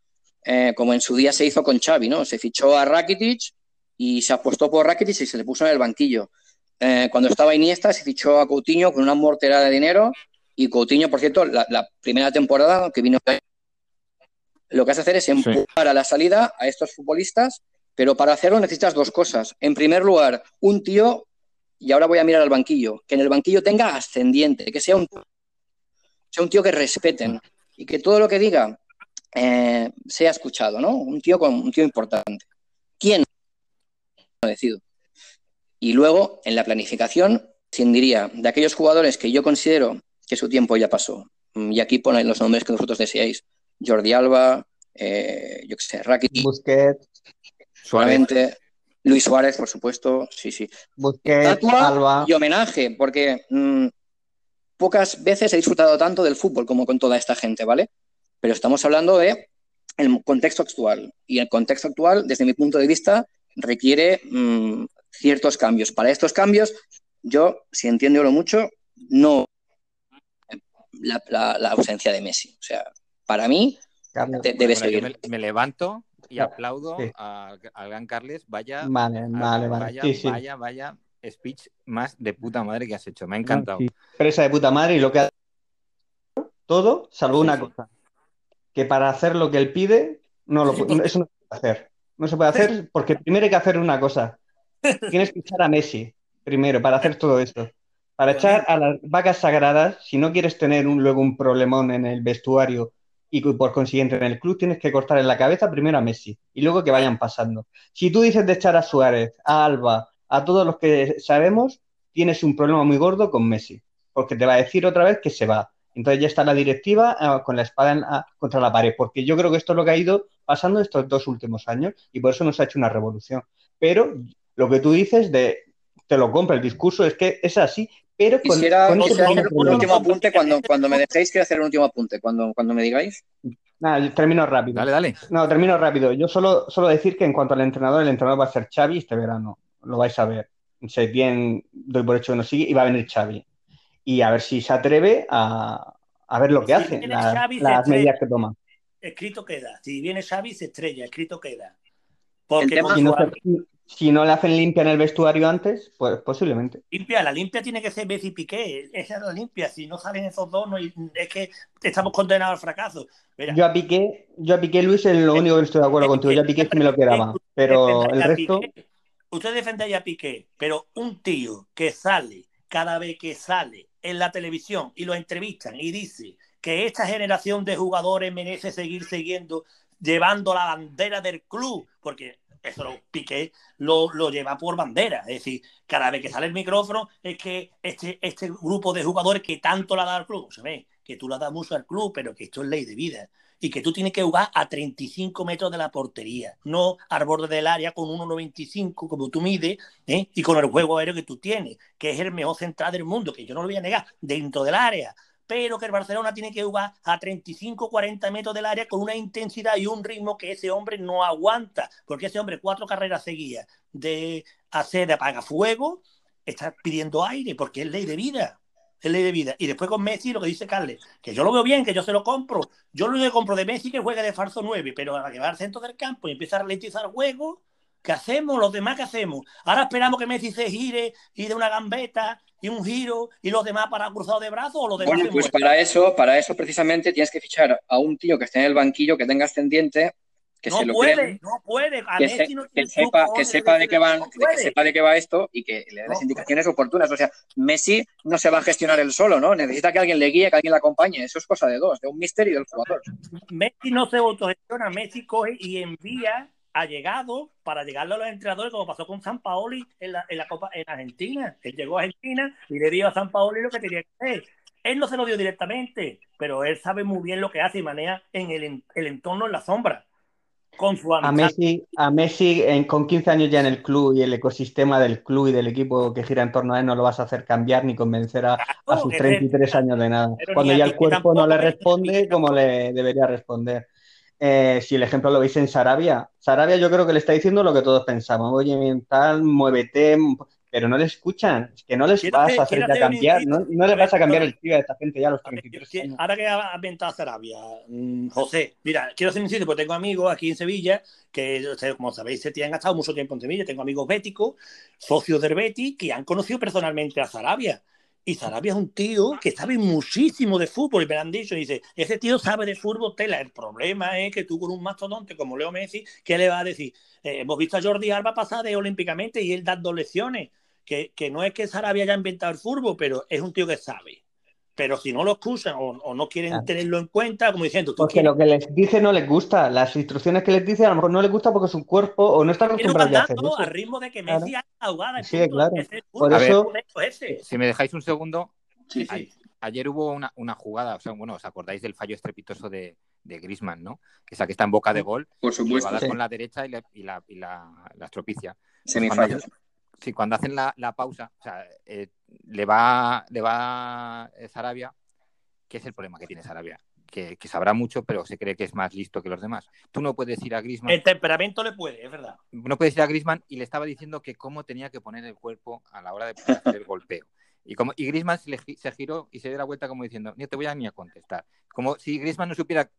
Eh, como en su día se hizo con Xavi, ¿no? Se fichó a Rakitic y se apostó por Rakitic y se le puso en el banquillo. Eh, cuando estaba Iniesta se fichó a Coutinho con una mortera de dinero y Coutinho, por cierto, la, primera temporada que vino lo que hace hacer es empujar a la salida a estos futbolistas, pero para hacerlo necesitas dos cosas. En primer lugar, un tío, y ahora voy a mirar al banquillo, que en el banquillo tenga ascendiente, que sea un, sea un tío que respeten y que todo lo que diga eh, sea escuchado, ¿no? Un tío con un tío importante. ¿Quién? No decido. Y luego, en la planificación, diría de aquellos jugadores que yo considero que su tiempo ya pasó. Y aquí ponen los nombres que vosotros deseáis. Jordi Alba, eh, yo qué sé, Rakitic. Busquets. Suavemente. Luis Suárez, por supuesto. Sí, sí. Busquets, Alba. Y homenaje, porque mm, pocas veces he disfrutado tanto del fútbol como con toda esta gente, ¿vale? pero estamos hablando de el contexto actual. Y el contexto actual, desde mi punto de vista, requiere mm, ciertos cambios. Para estos cambios, yo, si entiendo lo mucho, no la, ausencia de Messi. O sea, para mí debe seguir. Me, levanto y aplaudo al gran Carles. Vaya, vale, vale, vaya, vaya, vaya speech más de puta madre que has hecho. Me ha encantado. Presa de puta madre y lo que ha todo, salvo una cosa que para hacer lo que él pide, no lo, eso no se puede hacer. No se puede hacer porque primero hay que hacer una cosa. Tienes que echar a Messi primero para hacer todo esto. Para echar a las vacas sagradas, si no quieres tener un, luego un problemón en el vestuario y por consiguiente en el club, tienes que cortar en la cabeza primero a Messi y luego que vayan pasando. Si tú dices de echar a Suárez, a Alba, a todos los que sabemos, tienes un problema muy gordo con Messi, porque te va a decir otra vez que se va. Entonces ya está la directiva ah, con la espada ah, contra la pared, porque yo creo que esto es lo que ha ido pasando estos dos últimos años y por eso nos ha hecho una revolución. Pero lo que tú dices de te lo compra. El discurso es que es así, pero con, Quisiera, un último apunte cuando, cuando me dejéis, quiero hacer un último apunte, cuando, cuando me digáis. Nada, termino rápido. Dale, dale. No, termino rápido. Yo solo, solo decir que en cuanto al entrenador, el entrenador va a ser Xavi este verano. Lo vais a ver. Sé bien, doy por hecho que no sigue, y va a venir Xavi. Y a ver si se atreve a, a ver lo que hace, las medidas que toma. Escrito queda. Si viene Xavi, se estrella, escrito queda. Porque si, no si, no le hacen limpia en el vestuario antes, pues posiblemente. Limpia, la limpia tiene que ser Messi Piqué. Esa es la limpia. Si no salen esos dos, no, es que estamos condenados al fracaso. Yo a Piqué, yo a Piqué Luis es lo único que estoy de acuerdo contigo. Yo a Piqué sí me lo quedaba. Pero el resto. usted defende a Piqué, pero un tío que sale cada vez que sale en la televisión y lo entrevistan y dice que esta generación de jugadores merece seguir siguiendo llevando la bandera del club, porque eso lo Piqué lo, lo, lleva por bandera. Es decir, cada vez que sale el micrófono es que este, este grupo de jugadores que tanto la da al club, se ve que tú la das mucho al club, pero que esto es ley de vida. Y que tú tienes que jugar a 35 metros de la portería, no al borde del área con 1,95 como tú mides ¿eh? y con el juego aéreo que tú tienes, que es el mejor central del mundo, que yo no lo voy a negar, dentro del área pero que el Barcelona tiene que jugar a 35-40 metros del área con una intensidad y un ritmo que ese hombre no aguanta, porque ese hombre cuatro carreras seguidas de hacer de apagafuego está pidiendo aire, porque es ley de vida. Es ley de vida. Y después con Messi, lo que dice Carles, que yo lo veo bien, que yo se lo compro. Yo lo que compro de Messi que juegue de falso 9, pero a llevar al centro del campo y empieza a ralentizar juego, ¿qué hacemos? Los demás, ¿qué hacemos? Ahora esperamos que Messi se gire y de una gambeta y un giro y los demás para cruzado de brazos o los demás. Bueno, pues para eso, para eso precisamente tienes que fichar a un tío que esté en el banquillo, que tenga ascendiente, que no se lo puede, no puede, que, sepa, que sepa de qué van, que sepa de qué va esto y que le dé las indicaciones oportunas. O sea, Messi no se va a gestionar él solo, ¿no? Necesita que alguien le guíe, que alguien le acompañe. Eso es cosa de dos, de un misterio del jugador. Messi no se autogestiona, Messi coge y envía ha llegado para llegarle a los entrenadores, como pasó con San Paoli en la, en la Copa en Argentina. Él llegó a Argentina y le dio a San Paoli lo que tenía que hacer. Él no se lo dio directamente, pero él sabe muy bien lo que hace y maneja en el, el entorno en la sombra. Con su a Messi, a Messi con 15 años ya en el club y el ecosistema del club y del equipo que gira en torno a él no lo vas a hacer cambiar ni convencer a, a sus 33 años de nada. Cuando ya el cuerpo no le responde como le debería responder. Eh, si el ejemplo lo veis en Sarabia, Sarabia yo creo que le está diciendo lo que todos pensamos, oye, mental, muévete, pero no le escuchan, es que no les vas a hacer cambiar, no, no, les vas a cambiar el tío a esta gente ya a los 33 años. Ahora que ha inventado Sarabia, mm, José, mira, quiero hacer un sitio porque tengo amigos aquí en Sevilla que, como sabéis, se han gastado mucho tiempo en Sevilla, tengo amigos béticos, socios del Betty, que han conocido personalmente a Sarabia y Sarabia es un tío que sabe muchísimo de fútbol. Y me han dicho, dice, ese tío sabe de fútbol tela. El problema es que tú con un mastodonte como Leo Messi, ¿qué le va a decir? Eh, hemos visto a Jordi Alba pasar de olímpicamente y él dando lecciones. Que, que no es que Sarabia haya inventado el fútbol, pero es un tío que sabe pero si no lo excusan o, no quieren tenerlo en cuenta, como diciendo... Tú porque lo que les dice no les gusta, las instrucciones que les dice a lo mejor no les gusta porque su cuerpo o no está acostumbrado a hacer eso. al ritmo de que Messi claro. ahogada. Sí, claro. Por eso... si me dejáis un segundo, ayer hubo una, una, jugada, o sea, bueno, ¿os acordáis del fallo estrepitoso de, de Grisman, ¿no? Esa que está en boca de gol, por supuesto, sí. con la derecha y, la, y, la, y la, la estropicia. Semifallos. Sí, cuando hacen la, la pausa, o sea, eh, le va, le va Sarabia, ¿qué es el problema que tiene Sarabia? Que, que, sabrá mucho, pero se cree que es más listo que los demás. Tú no puedes ir a Grisman. El temperamento le puede, es verdad. No puedes ir a Grisman y le estaba diciendo que cómo tenía que poner el cuerpo a la hora de hacer el golpeo. Y, como, y Griezmann se, se, giró y se dio la vuelta como diciendo, ni te voy a ni a contestar. Como si Griezmann no supiera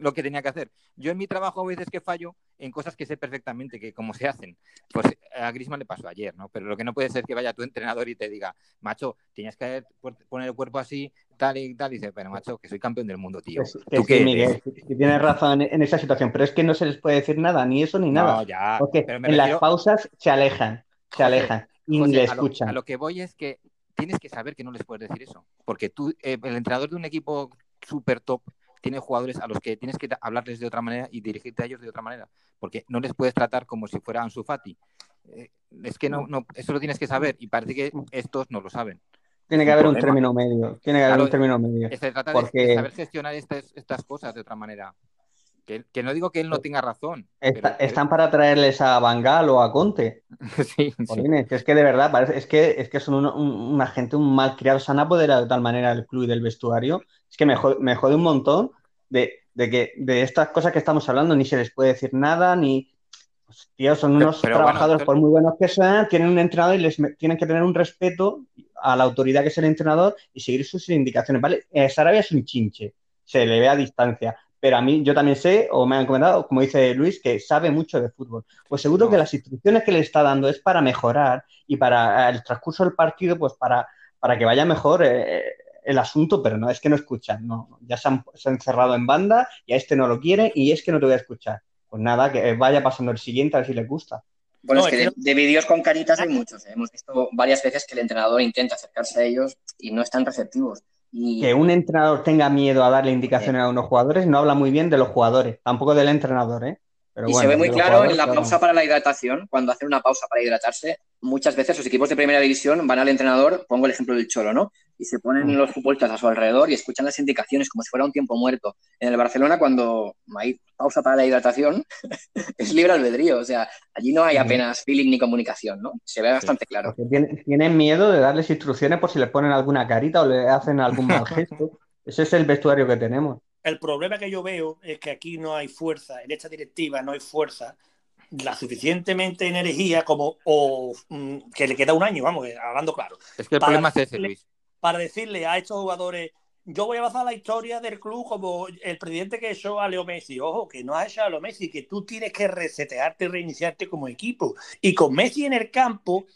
lo que tenía que hacer. Yo en mi trabajo a veces que fallo en cosas que sé perfectamente que cómo se hacen. Pues a Grisman le pasó ayer, ¿no? Pero lo que no puede ser que vaya tu entrenador y te diga, macho, tienes que poner el cuerpo así, tal y tal. Y dice, pero macho, que soy campeón del mundo, tío. Pues, ¿Tú que, Miguel, tienes razón en esa situación, pero es que no se les puede decir nada, ni eso ni nada. No, ya. Porque en refiero... las pausas se alejan, se alejan y José, le escuchan. A lo, a lo que voy es que tienes que saber que no les puedes decir eso. Porque tú, eh, el entrenador de un equipo súper top tiene jugadores a los que tienes que hablarles de otra manera y dirigirte a ellos de otra manera, porque no les puedes tratar como si fuera Ansu Fati. Eh, es que no, no, eso lo tienes que saber y parece que estos no lo saben. Tiene que haber un término medio. Tiene que haber un término medio. Se trata porque... de saber gestionar estas, estas cosas de otra manera. Que, no digo que él no tenga razón. están para traerles a Bangal o a Conte. sí, Es que de verdad, parece, es que, es que son una gente un mal criado. Se han apoderado de tal manera del club y del vestuario. Es que me jode, un montón de, que de estas cosas que estamos hablando ni se les puede decir nada, ni. Pues, tío, son unos trabajadores, por muy buenos que sean, tienen un entrenador y les tienen que tener un respeto a la autoridad que es el entrenador y seguir sus indicaciones. ¿vale? Eh, Sarabia es un chinche, se le ve a distancia pero a mí yo también sé, o me han comentado, como dice Luis, que sabe mucho de fútbol. Pues seguro que las instrucciones que le está dando es para mejorar y para el transcurso del partido, pues para, para que vaya mejor eh, el asunto, pero no es que no escuchan, no, ya se han, se han, cerrado en banda y a este no lo quiere y es que no te voy a escuchar. Pues nada, que vaya pasando el siguiente a ver si le gusta. Bueno, es que de, vídeos con caritas hay muchos. ¿eh? Hemos visto varias veces que el entrenador intenta acercarse a ellos y no están receptivos. Que un entrenador tenga miedo a darle indicaciones a unos jugadores no habla muy bien de los jugadores, tampoco del entrenador, ¿eh? y se ve muy claro en la pausa para la hidratación, cuando hacen una pausa para hidratarse, muchas veces los equipos de primera división van al entrenador, pongo el ejemplo del Cholo, ¿no? Y se ponen mm. los futbolistas a su alrededor y escuchan las indicaciones como si fuera un tiempo muerto. En el Barcelona, cuando hay pausa para la hidratación, es libre albedrío, o sea, allí no hay apenas feeling ni comunicación, ¿no? Se ve bastante claro. Tienen miedo de darles instrucciones por si les ponen alguna carita o le hacen algún mal gesto. Ese es el vestuario que tenemos. El problema que yo veo es que aquí no hay fuerza, en esta directiva no hay fuerza, la suficientemente energía como o mm, que le queda un año, vamos, hablando claro. Es que el problema es ese, Luis. Para decirle a estos jugadores, yo voy a basar la historia del club como el presidente que echó a Leo Messi. Ojo, que no ha echado a Leo Messi, que tú tienes que resetearte y reiniciarte como equipo. Y con Messi en el campo,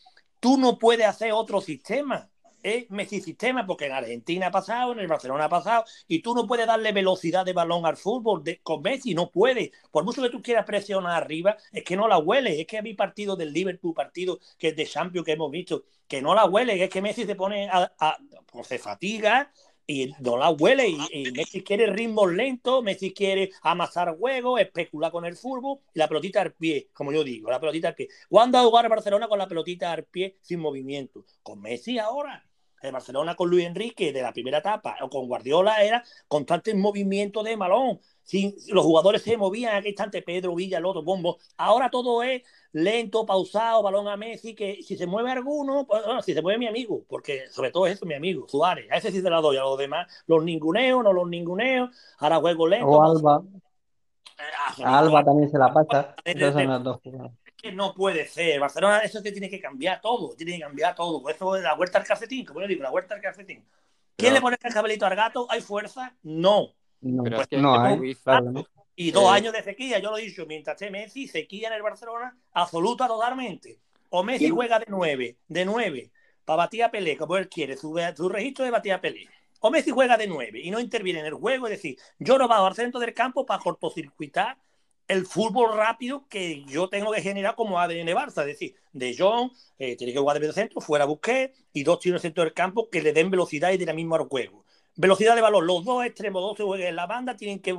tú no puedes hacer otro sistema es Messi sistema, porque en Argentina ha pasado, en el Barcelona ha pasado, y tú no puedes darle velocidad de balón al fútbol con Messi, no puedes. Por mucho que tú quieras presionar arriba, es que no la huele. Es que hay partido del Liverpool, partido que es de Champions que hemos visto, que no la huele, es que Messi se pone a, pues se fatiga y no la huele. Y, Messi quiere ritmos lentos, Messi quiere amasar juegos, especular con el fútbol y la pelotita al pie, como yo digo, la pelotita al pie. ¿Cuándo a jugar Barcelona con la pelotita al pie sin movimiento? Con Messi ahora de Barcelona con Luis Enrique de la primera etapa o con Guardiola era constante movimiento de balón. Si los jugadores se movían en aquel instante, Pedro, Villa, el otro, Bombo. Ahora todo es lento, pausado, balón a Messi, que si se mueve alguno, pues, si se mueve mi amigo, porque sobre todo eso, mi amigo, Suárez, a ese sí se la doy, a los demás, los ninguneo, no los ninguneo, ahora juego lento. O Alba. Eh, Alba también se la pasa. Entonces son dos no puede ser. Barcelona, eso que tiene que cambiar todo, tiene que cambiar todo. Eso es la vuelta al calcetín, como yo digo, la vuelta al calcetín. ¿Quién le pone el cabelito al gato? ¿Hay fuerza? No. No, pues no, Y dos años de sequía, yo lo he dicho, mientras esté Messi, sequía en el Barcelona, absoluta totalmente. O Messi juega de nueve, de nueve, para batir a Pelé, como él quiere, su, su registro de batir a Pelé. O Messi juega de nueve y no interviene en el juego, es decir, yo no bajo al centro del campo para cortocircuitar el fútbol rápido que yo tengo que generar como ADN Barça. Es decir, De Jong eh, tiene que jugar de medio centro, fuera Busquets y dos tiros en el centro del campo que le den velocidad y dinamismo al juego. Velocidad de balón, los dos extremos, dos se en la banda, tienen que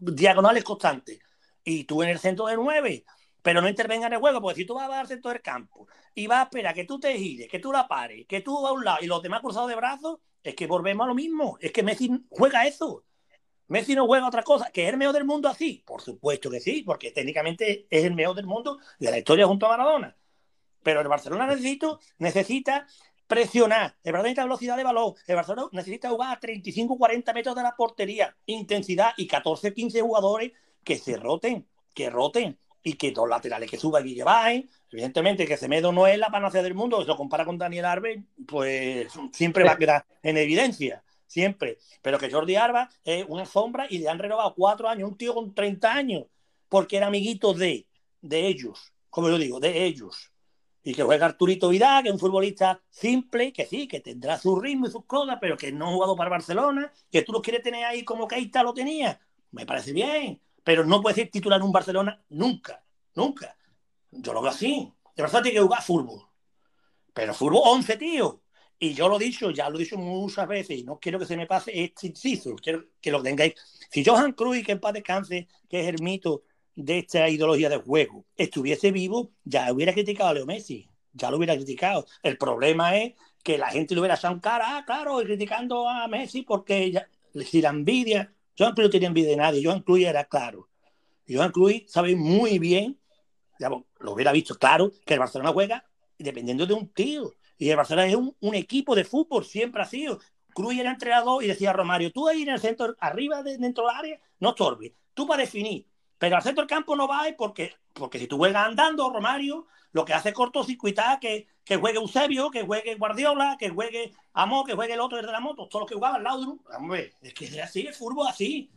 diagonales constantes. Y tú en el centro de nueve, pero no intervenga en el juego, porque si tú vas al centro del campo y vas a esperar que tú te gires, que tú la pares, que tú vas a un lado y los demás cruzados de brazos, es que volvemos a lo mismo. Es que Messi juega eso. Messi no juega otra cosa, que es el mejor del mundo así. Por supuesto que sí, porque técnicamente es el mejor del mundo de la historia junto a Maradona. Pero el Barcelona necesito, necesita presionar, el Barcelona necesita velocidad de balón, el Barcelona necesita jugar a 35-40 metros de la portería, intensidad y 14-15 jugadores que se roten, que roten y que dos laterales que suban y bajen. Evidentemente que Semedo no es la panacea del mundo, lo compara con Daniel Arbe, pues siempre va a quedar en evidencia siempre. Pero que Jordi Arba es una sombra y le han renovado cuatro años, un tío con 30 años, porque era amiguito de, de ellos, como yo digo, de ellos. Y que juega Arturito Vidal, que es un futbolista simple, que sí, que tendrá su ritmo y sus cosas, pero que no ha jugado para Barcelona, que tú lo quieres tener ahí como está lo tenía. Me parece bien, pero no puede ser titular en un Barcelona nunca, nunca. Yo lo veo así. De verdad tiene que jugar fútbol. Pero fútbol 11, tío. Y yo lo he dicho, ya lo he dicho muchas veces, y no quiero que se me pase este inciso, quiero que lo tengáis. Si Johan Cruyff, que en paz descanse, que es el mito de esta ideología de juego, estuviese vivo, ya hubiera criticado a Leo Messi, ya lo hubiera criticado. El problema es que la gente le hubiera echado cara, ah, claro, criticando a Messi porque ya, si la envidia, Johan Cruyff no tenía envidia de nadie, Johan Cruyff era claro. Johan Cruyff sabe muy bien, lo hubiera visto claro, que el Barcelona juega dependiendo de un tío. Y el Barcelona es un, equipo de fútbol, siempre ha sido. Cruyff era entrenador y decía Romario, tú ahí en el centro, arriba dentro del área, no estorbes. Tú para definir. Pero al centro del campo no va porque, porque si tú juegas andando, Romario, lo que hace es cortocircuitar que, que juegue Eusebio, que juegue Guardiola, que juegue Amor, que juegue el otro de la moto, todos los que jugaban Laudrup. Hombre, es que es así, el fútbol así.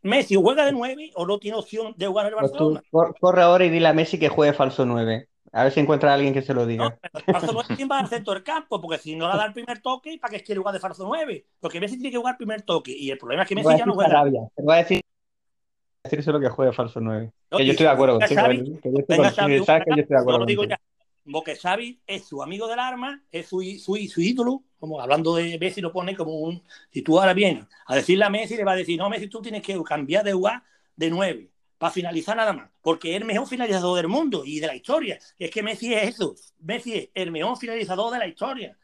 Messi juega de 9 o no tiene opción de jugar en el pues Barcelona. corre ahora y dile a Messi que juegue falso 9. A ver si encuentra a alguien que se lo diga. No, falso 9 quién va al centro del campo, porque si no le da el primer toque, ¿para qué quiere jugar de falso 9? Porque Messi tiene que jugar el primer toque y el problema es que Messi ya no juega. Te voy a decir decirse lo que juegue falso 9. que yo estoy de acuerdo contigo. que yo estoy, sabes que yo estoy de acuerdo contigo. Porque Xavi es su amigo del arma, es su, su, su, ídolo, como hablando de Messi lo pone como un... Si tú ahora vienes a decirle a Messi, le va a decir, no, Messi, tú tienes que cambiar de jugar de 9 para finalizar nada más, porque es el mejor finalizador del mundo y de la historia. Es que Messi es eso, Messi es el mejor finalizador de la historia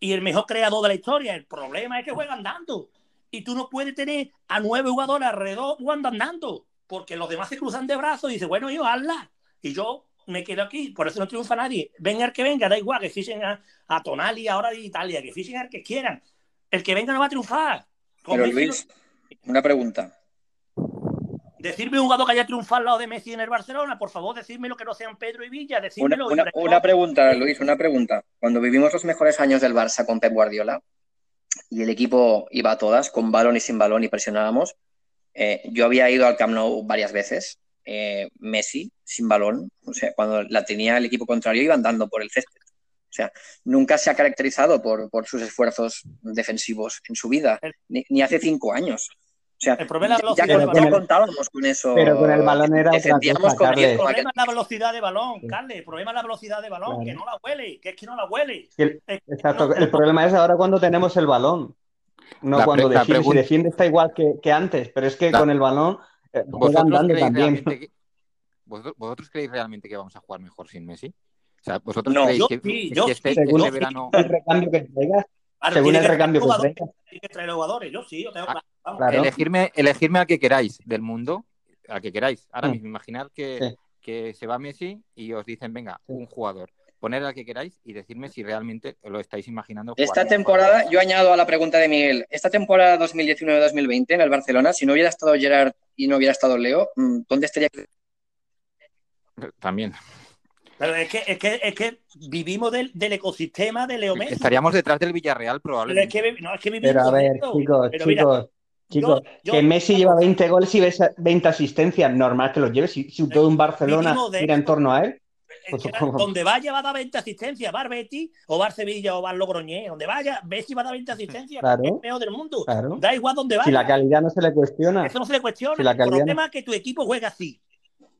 y el mejor creador de la historia. El problema es que juega andando y tú no puedes tener a nueve jugadores alrededor jugando andando, porque los demás se cruzan de brazos y dicen, bueno, yo hazla. Y yo me quedo aquí, por eso no triunfa nadie. Venga el que venga, da igual, que fichen a, Tonali ahora de Italia, que fichen al que quieran. El que venga no va a triunfar. Pero Luis, una pregunta. Decirme un jugador que haya triunfado al lado de Messi en el Barcelona, por favor, decirme lo que no sean Pedro y Villa. Una, una, una, pregunta, Luis, una pregunta. Cuando vivimos los mejores años del Barça con Pep Guardiola, y el equipo iba a todas, con balón y sin balón, y presionábamos. Eh, yo había ido al Camp Nou varias veces, eh, Messi sin balón, o sea, cuando la tenía el equipo contrario iba andando por el césped. O sea, nunca se ha caracterizado por, por sus esfuerzos defensivos en su vida, ni, ni hace cinco años. O sea, el problema ya, ya no contábamos con eso. Pero con el balón era otra cosa, El problema es la velocidad de balón, Carles. El problema es la velocidad de balón, que no la huele, que es que no la huele. El, exacto. el problema es ahora cuando tenemos el balón. No cuando defiende. Si defiende está igual que, que antes, pero es que con el balón eh, andando también. ¿Vosotros, creéis realmente que vamos a jugar mejor sin Messi? O sea, ¿vosotros creéis que, sí, yo, este, este verano... El recambio que traigas, según el recambio que traer jugadores, yo sí, yo tengo ah, Elegirme, elegirme al que queráis del mundo, al que queráis. Ahora mm. mismo, imaginar que, que se va Messi y os dicen, venga, un jugador. Poner al que queráis y decirme si realmente lo estáis imaginando. Esta temporada, yo añado a la pregunta de Miguel, esta temporada 2019-2020 en el Barcelona, si no hubiera estado Gerard y no hubiera estado Leo, mm, ¿dónde estaría? También. Pero es que, es que, es que vivimos del, del, ecosistema de Leo Messi. Estaríamos detrás del Villarreal probablemente. Pero es que, no, es que vivimos Pero a ver, chicos, chicos, Chicos, que Messi lleva 20 goles y 20 asistencias, normal que los lleve. Si, todo un Barcelona gira en torno a él. Pues, donde vaya va a dar 20 asistencias, va Betty o va Sevilla o va Logroñé, donde vaya, Messi va a dar 20 asistencias, claro, es el mejor del mundo. Da igual donde vaya. Si la calidad no se le cuestiona. Eso no se le cuestiona. el problema es que tu equipo juega así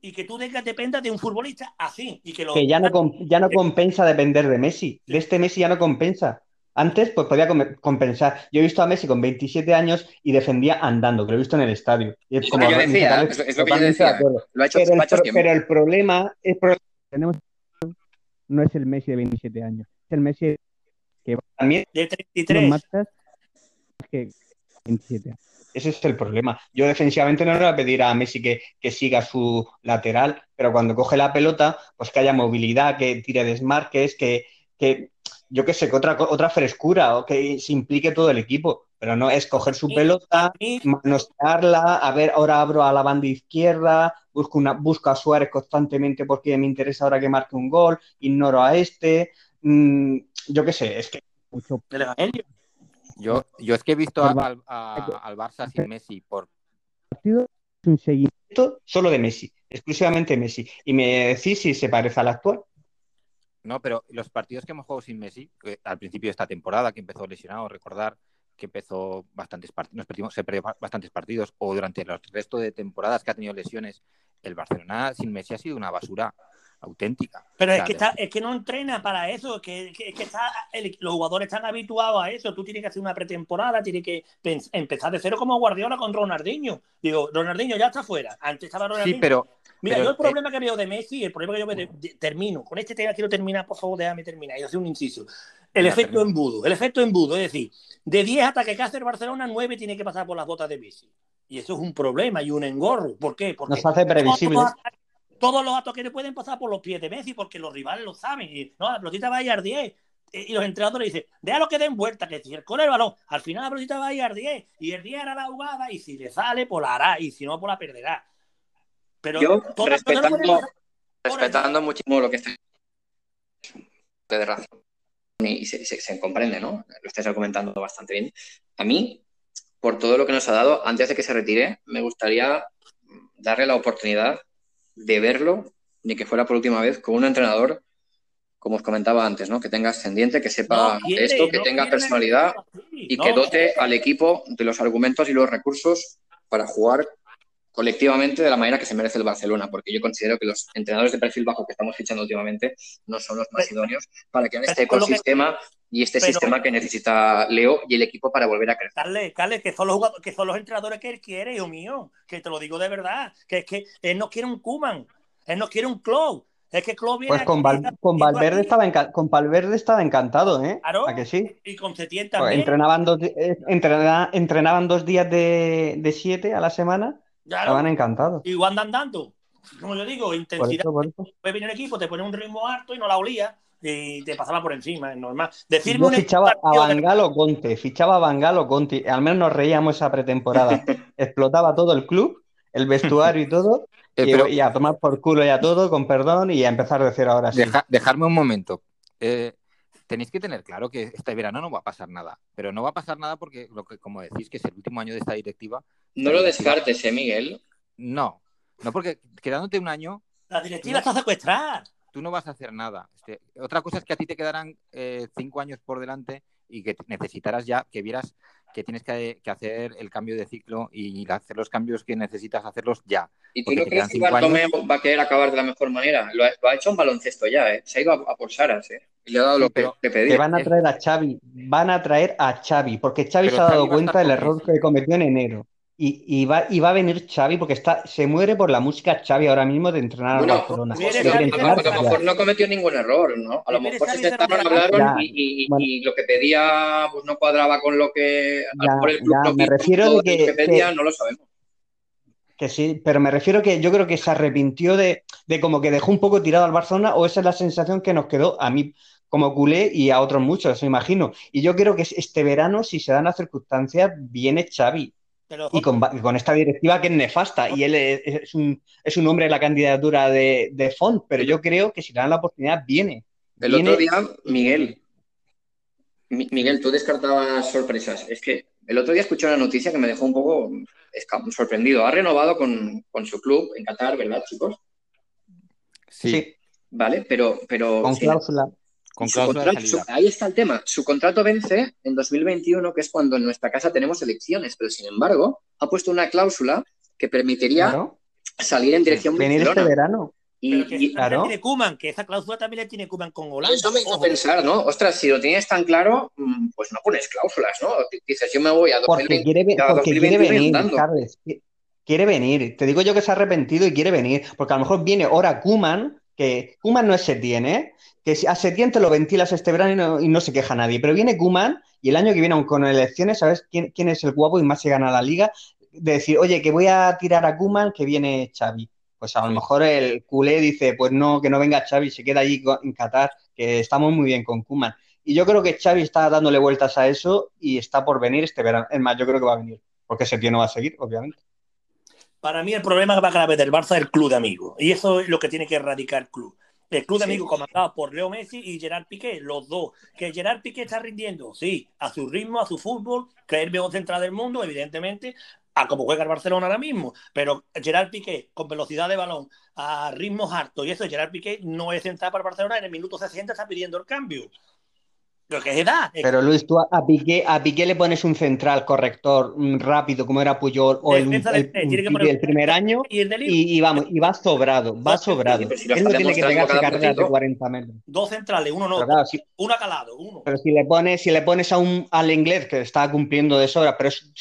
y que tú dependas de un futbolista así. Y que, que ya, no, ya no compensa depender de Messi. De este Messi ya no compensa. Antes, pues podía compensar. Yo he visto a Messi con 27 años y defendía andando, que lo he visto en el estadio. es, como yo decía, es, lo que yo decía. Lo ha hecho pero, el, pero el problema, es tenemos no es el Messi de 27 años, es el Messi que también de 33 más que 27 años. Ese es el problema. Yo defensivamente no le voy a pedir a Messi que, que, siga su lateral, pero cuando coge la pelota, pues que haya movilidad, que tire desmarques, que, que yo qué sé, que otra, otra frescura o que se implique todo el equipo, pero no es coger su pelota, manosearla, a ver, ahora abro a la banda izquierda, busco, una, busco a Suárez constantemente porque me interesa ahora que marque un gol, ignoro a este, mm, yo qué sé, es que... Mucho... Yo, yo es que he visto al, al Barça sin Messi por... Partido un seguimiento solo de Messi, exclusivamente Messi, y me decís si se parece al actual. No, pero los partidos que hemos jugado sin Messi, al principio de esta temporada, que empezó lesionado, recordar que empezó bastantes partidos, nos se perdió bastantes partidos, o durante el resto de temporadas que ha tenido lesiones, el Barcelona sin Messi ha sido una basura auténtica. Pero es, que está, es que no entrena para eso, que, que, está, los jugadores están habituados a eso. Tú tienes que hacer una pretemporada, tienes que empezar de cero como Guardiola con Ronaldinho. Digo, Ronaldinho ya está fuera. Antes estaba Ronaldinho. Sí, pero. Mira, yo el problema que veo de Messi, el problema que yo veo termino. Con este tema quiero terminar, por favor, déjame terminar y hacer un inciso. El efecto embudo. El efecto embudo, es decir, de 10 hasta que hace el Barcelona, 9 tiene que pasar por las botas de Messi. Y eso es un problema y un engorro. ¿Por qué? Porque nos hace previsible. Todos los, ataques pueden pasar por los pies de Messi porque los rivales lo saben. Y, no, la pelotita va a ir a 10. Y los entrenadores dicen, lo que den vuelta, que con el balón, al final la pelotita va a ir a 10. Y el 10 hará la jugada y si le sale, pues la hará. Y si no, pues la perderá. Pero Yo, respetando, respetando muchísimo lo que está de razón y se, se, comprende, ¿no? Lo estáis comentando bastante bien. A mí, por todo lo que nos ha dado, antes de que se retire, me gustaría darle la oportunidad de verlo, ni que fuera por última vez, con un entrenador, como os comentaba antes, ¿no? Que tenga ascendiente, que sepa esto, que tenga personalidad y que dote al equipo de los argumentos y los recursos para jugar colectivamente de la manera que se merece el Barcelona, porque yo considero que los entrenadores de perfil bajo que estamos fichando últimamente no son los más idóneos para crear este ecosistema y este sistema que necesita Leo y el equipo para volver a crecer. Dale, dale, que son los que son los entrenadores que él quiere, hijo mío, que te lo digo de verdad, que es que él no quiere un Kuman, él no quiere un Klopp. Es que Klopp Pues con, con Valverde estaba con Valverde estaba encantado, ¿eh? Claro. ¿A que sí? Y con Setién pues también. entrenaban, dos, eh, entrenaban dos días de, de siete a la semana Estaban encantados. Y andan dando. Como yo digo, intensidad. Puede venir el equipo, te pone un ritmo alto y no la olía y te pasaba por encima, es normal. Decirme fichaba a Bangalo Conte, fichaba a Bangalo Conte, al menos nos reíamos esa pretemporada. Explotaba todo el club, el vestuario y todo, eh, y, a tomar por culo ya todo, con perdón, y a empezar a decir ahora sí. dejarme un momento. Eh, tenéis que tener claro que este verano no va a pasar nada, pero no va a pasar nada porque, lo que, como decís, que es el último año de esta directiva. No lo descartes, ¿eh, Miguel? No, no porque quedándote un año. La directiva está a secuestrar. Tú no vas a hacer nada. Este, otra cosa es que a ti te quedarán eh, cinco años por delante y que necesitarás ya que vieras que tienes que, hacer el cambio de ciclo y hacer los cambios que necesitas hacerlos ya. ¿Y tú no crees que Bartomeu va a querer acabar de la mejor manera? Lo ha, hecho en baloncesto ya, ¿eh? Se ha ido a, por Saras, ¿eh? Y le ha dado lo que, pedía. Que van a traer a Xavi, van a traer a Xavi, porque Xavi se ha dado cuenta del error que cometió en enero. Y, va, y va a venir Xavi porque está, se muere por la música Xavi ahora mismo de entrenar a Barcelona. a lo mejor no cometió ningún error, ¿no? A lo mejor se sentaron, hablaron y, y, lo que pedía pues no cuadraba con lo que por el club me refiero de que, pedía, no lo sabemos. Que sí, pero me refiero que yo creo que se arrepintió de, de como que dejó un poco tirado al Barcelona, o esa es la sensación que nos quedó a mí como culé y a otros muchos, me imagino. Y yo creo que este verano, si se dan las circunstancias, viene Xavi y con, esta directiva que es nefasta, y él es, un, es un hombre de la candidatura de, de Font, pero yo creo que si le dan la oportunidad, viene. El otro día, Miguel, Miguel, tú descartabas sorpresas. Es que el otro día escuché una noticia que me dejó un poco sorprendido. Ha renovado con, su club en Qatar, ¿verdad, chicos? Sí. Vale, pero. pero con cláusula ahí está el tema. Su contrato vence en 2021, que es cuando en nuestra casa tenemos elecciones, pero sin embargo ha puesto una cláusula que permitiría salir en dirección Venir este verano. Y, que claro. tiene Kuman, que esa cláusula también la tiene Kuman con Holanda. Eso me hizo pensar, ¿no? Ostras, si lo tienes tan claro, mm, pues no pones cláusulas, ¿no? Dices, yo me voy a 2020, porque quiere, venir, Carles. Quiere venir. Te digo yo que se ha arrepentido y quiere venir. Porque a lo mejor viene ahora Kuman, que Kuman no es Setién, ¿eh? Que a Setién te lo ventilas este verano y no, se queja nadie. Pero viene Kuman y el año que viene, aún con elecciones, ¿sabes quién, quién, es el guapo y más se gana la liga? De decir, oye, que voy a tirar a Kuman, que viene Xavi. Pues a lo mejor el culé dice, pues no, que no venga Xavi, se queda allí en Qatar, que estamos muy bien con Kuman. Y yo creo que Xavi está dándole vueltas a eso y está por venir este verano. Es más, yo creo que va a venir, porque Setién no va a seguir, obviamente. Para mí el problema va grave del Barça es el club de amigos. Y eso es lo que tiene que erradicar el club. El club de amigos comandado por Leo Messi y Gerard Piqué, los dos. Que Gerard Piqué está rindiendo, sí, a su ritmo, a su fútbol, que es el mejor central del mundo, evidentemente, a como juega el Barcelona ahora mismo. Pero Gerard Piqué, con velocidad de balón, a ritmos altos, y eso, Gerard Piqué no es central para el Barcelona, en el minuto 60 está pidiendo el cambio. Lo que. Pero Luis, tú a Piqué, a Piqué le pones un central corrector rápido como era Puyol o el, el, primer año y, vamos, y va sobrado, va sobrado. Él no tiene que pegarse carreras de 40 metros. Dos centrales, uno no, uno calado, uno. Pero si le pones, si le pones a un al inglés que está cumpliendo de sobra, pero es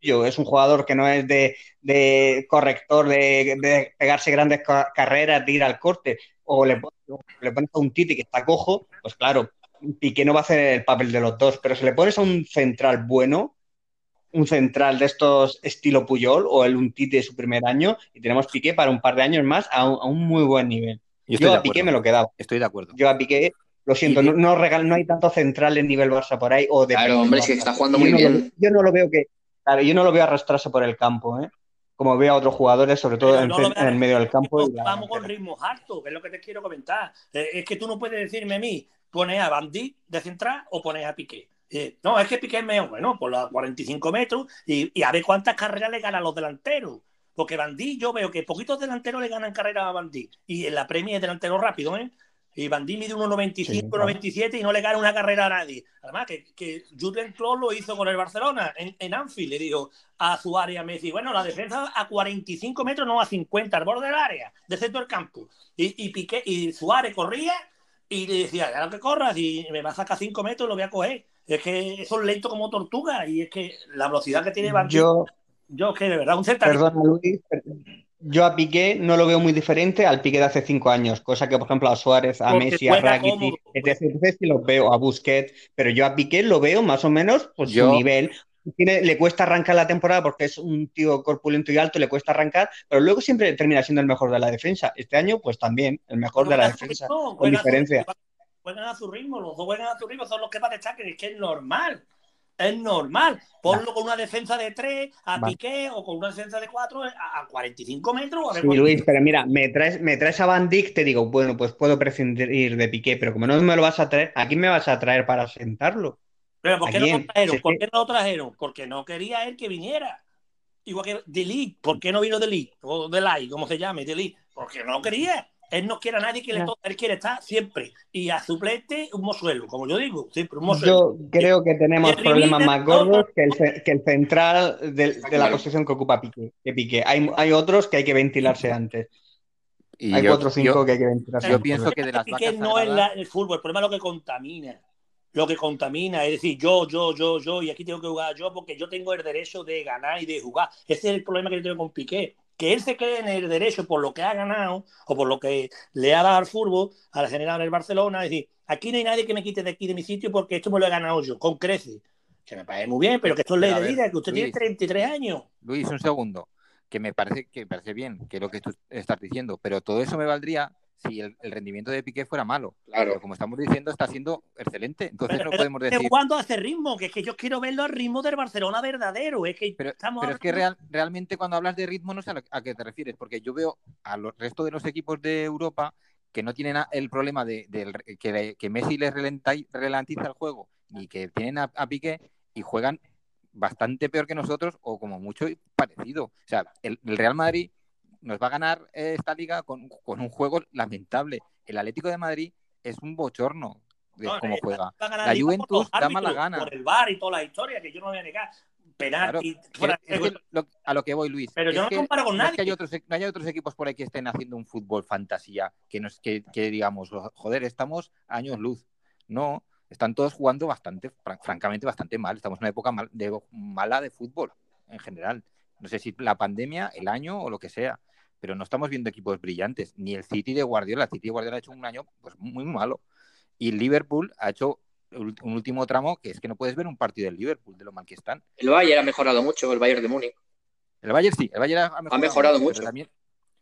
es un jugador que no es de, de corrector, de, de, pegarse grandes carreras, de ir al corte, o le, le pones a un Titi que está cojo, pues claro, Piqué no va a hacer el papel de los dos, pero si le pones a un central bueno, un central de estos estilo Puyol o el un Tite de su primer año y tenemos Piqué para un par de años más a un, muy buen nivel. Yo, a Piqué me lo quedaba. Estoy de acuerdo. Yo a Piqué, lo siento, no, no, no hay tanto central en nivel Barça por ahí. O de claro, hombre, que está jugando muy bien. yo no lo veo que, claro, yo no lo veo arrastrarse por el campo, ¿eh? como veo a otros jugadores, sobre todo en, el medio del campo. Vamos con ritmos altos, que es lo que te quiero comentar. Eh, es que tú no puedes decirme a mí, pones a Bandit de central o pones a Piqué. Eh, no, es que Piqué es mejor, bueno, por los 45 metros y, a ver cuántas carreras le ganan los delanteros. Porque Bandí, yo veo que poquitos delanteros le ganan carreras a Bandí. Y en la premia es delantero rápido, ¿eh? Y Bandí mide 1,95, 1,97 y no le gana una carrera a nadie. Además, que, que Jurgen Klopp lo hizo con el Barcelona en, en Anfield. Le dijo a su área Messi, bueno, la defensa a 45 metros, no a 50, al borde del área, de centro del campo. Y, y, Piqué, y Suárez corría y le decía, ya lo que corras y me va a sacar 5 metros, lo voy a coger. Es que son lentos como tortuga y es que la velocidad que tiene Bandí... Yo, yo que de verdad, un centro... Perdona, Luis, yo a Piqué no lo veo muy diferente al Piqué de hace cinco años, cosa que, por ejemplo, a Suárez, a Messi, a Rakitic, etc, sí los veo, a Busquets, pero yo a Piqué lo veo más o menos por su nivel. Tiene, le cuesta arrancar la temporada porque es un tío corpulento y alto, le cuesta arrancar, pero luego siempre termina siendo el mejor de la defensa. Este año, pues también, el mejor de la defensa, con diferencia. Juegan a su ritmo, los dos juegan a su ritmo, son los que van a estar, que es normal es normal. Ponlo con una defensa de 3 a Piqué o con una defensa de 4 a, 45 metros. sí, Luis, pero mira, me traes, me traes a Van Dijk, te digo, bueno, pues puedo prescindir de Piqué, pero como no me lo vas a traer, ¿a quién me vas a traer para sentarlo? ¿Pero por qué, no lo trajeron? ¿Por qué no lo trajeron? Porque no quería él que viniera. Igual que Delete, ¿por qué no vino Delete? O Delay, como se llame, Delete. Porque no quería. Él no quiere a nadie que le toque, él quiere estar siempre. Y a suplente, un mozuelo, como yo digo, siempre un mozuelo. Yo creo que tenemos problemas más gordos que el, que el central de, la posición que ocupa Piqué. Que Piqué. Hay, hay otros que hay que ventilarse antes. hay cuatro o cinco que hay que ventilarse. Yo pienso que de las Piqué no es el fútbol, el problema es lo que contamina. Lo que contamina, es decir, yo, yo, yo, yo, y aquí tengo que jugar yo porque yo tengo el derecho de ganar y de jugar. Ese es el problema que yo tengo con Piqué que él se cree en el derecho por lo que ha ganado o por lo que le ha dado al fútbol, al general el Barcelona, es decir, aquí no hay nadie que me quite de aquí de mi sitio porque esto me lo he ganado yo, con crece. Que me parece muy bien, pero que esto es ley de vida, que usted tiene 33 años. Luis, un segundo, que me parece que me parece bien, que es lo que tú estás diciendo, pero todo eso me valdría si el, rendimiento de Piqué fuera malo. Claro. Pero como estamos diciendo, está siendo excelente. Entonces no podemos decir. ¿Cuándo hace ritmo? Que es que yo quiero verlo al ritmo del Barcelona verdadero. Es que pero, es que real, realmente cuando hablas de ritmo no sé a, qué te refieres, porque yo veo a los resto de los equipos de Europa que no tienen el problema de, que, Messi les ralentiza el juego y que tienen a, Piqué y juegan bastante peor que nosotros o como mucho parecido. O sea, el Real Madrid nos va a ganar eh, esta liga con, un juego lamentable. El Atlético de Madrid es un bochorno de cómo eh, juega. La Juventus da mala gana. Por el bar y toda la historia, que yo no voy a negar. Penalti. a lo que voy, Luis. Pero yo no comparo con nadie. que hay otros, no hay otros equipos por ahí que estén haciendo un fútbol fantasía, que, nos, que, que digamos, joder, estamos años luz. No, están todos jugando bastante, francamente, bastante mal. Estamos en una época de, mala de fútbol en general. No sé si la pandemia, el año o lo que sea pero no estamos viendo equipos brillantes. Ni el City de Guardiola. El City de Guardiola ha hecho un año pues, muy malo. Y el Liverpool ha hecho un último tramo que es que no puedes ver un partido del Liverpool, de lo mal que están. El Bayern ha mejorado mucho, el Bayern de Múnich. El Bayern sí, el Bayern ha mejorado, mucho.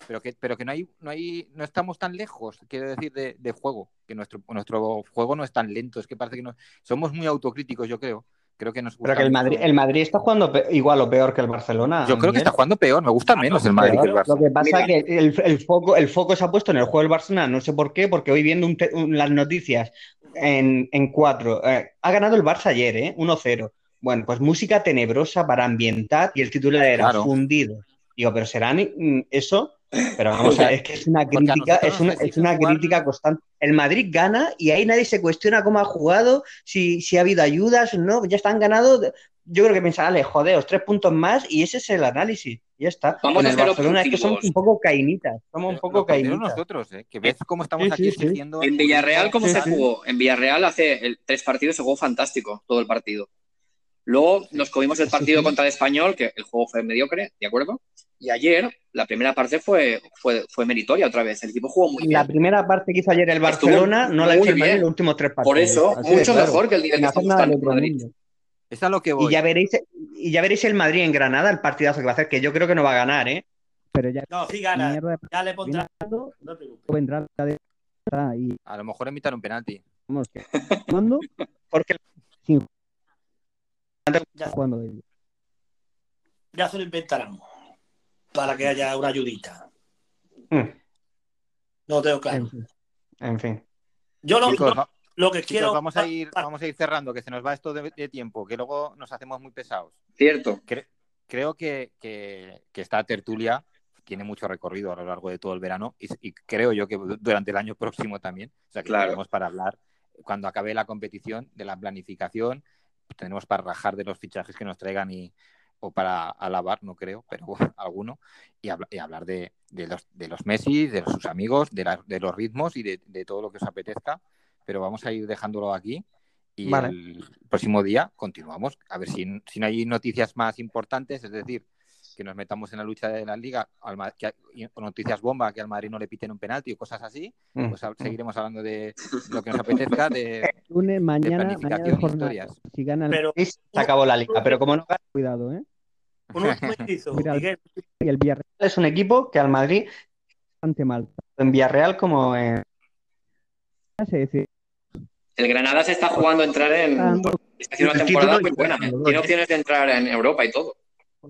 Pero, que, pero que no hay, no hay, no estamos tan lejos, quiero decir, de, de juego, que nuestro, nuestro juego no es tan lento, es que parece que no, somos muy autocríticos, yo creo. Creo que nos Pero que el Madrid, el Madrid está jugando igual o peor que el Barcelona. Yo creo que está jugando peor, me gusta menos el Madrid que el Barcelona. Lo que pasa es que el, foco, el foco se ha puesto en el juego del Barcelona, no sé por qué, porque hoy viendo las noticias en, en cuatro, eh, ha ganado el Barça ayer, ¿eh? 1-0. Bueno, pues música tenebrosa para ambientar y el titular era fundido. Digo, pero serán mm, eso pero vamos a es que es una crítica, es una, es una crítica constante. El Madrid gana y ahí nadie se cuestiona cómo ha jugado, si, si ha habido ayudas, no, ya están ganados. Yo creo que pensarán, jodeos, tres puntos más y ese es el análisis. Ya está. Vamos a el Barcelona es que somos un poco cainitas. Somos un poco cainitas. nosotros, ¿eh? que ves cómo estamos aquí diciendo. En Villarreal, ¿cómo se jugó? En Villarreal hace el, tres partidos se jugó fantástico, todo el partido. Luego nos comimos el partido contra el español, que el juego fue mediocre, ¿de acuerdo? Y ayer la primera parte fue, fue, fue meritoria otra vez. El equipo jugó muy bien. La primera parte que hizo ayer el Barcelona no la hizo el en los últimos tres partidos. Por eso, mucho mejor que el día de Madrid. Es a lo que voy. Y ya veréis, y ya veréis el Madrid en Granada, el partidazo que va a hacer, que yo creo que no va a ganar, ¿eh? Pero ya. No, sí gana. Ya le pondrá. No te A lo mejor invitar un penalti. ¿Cuándo? Porque. Sin... Ya. ¿Cuándo? Ya se lo inventarán. Para que haya una ayudita. Hmm. No tengo claro. En fin. Yo lo, que quiero. Vamos a, ir, vamos a ir cerrando, que se nos va esto de, tiempo, que luego nos hacemos muy pesados. Cierto. creo que, que, esta tertulia tiene mucho recorrido a lo largo de todo el verano y, creo yo que durante el año próximo también. O sea, que tenemos para hablar cuando acabe la competición de la planificación, tenemos para rajar de los fichajes que nos traigan y, o para alabar, no creo, pero alguno, y, hablar de, los, de los Messi, de sus amigos, de, los ritmos y de, todo lo que os apetezca. Pero vamos a ir dejándolo aquí y el próximo día continuamos. A ver si, si no hay noticias más importantes, es decir, que nos metamos en la lucha de la liga, o noticias bomba, que al Madrid no le piten un penalti o cosas así, mm. pues seguiremos hablando de lo que nos apetezca, de, lunes, mañana, planificación mañana historias. Si gana el... pero, se acabó la liga, pero como no cuidado, ¿eh? y el Villarreal es un equipo que al Madrid bastante mal. En Villarreal como en... El Granada se está jugando a entrar en... Está haciendo una temporada muy buena. Tiene opciones de entrar en Europa y todo.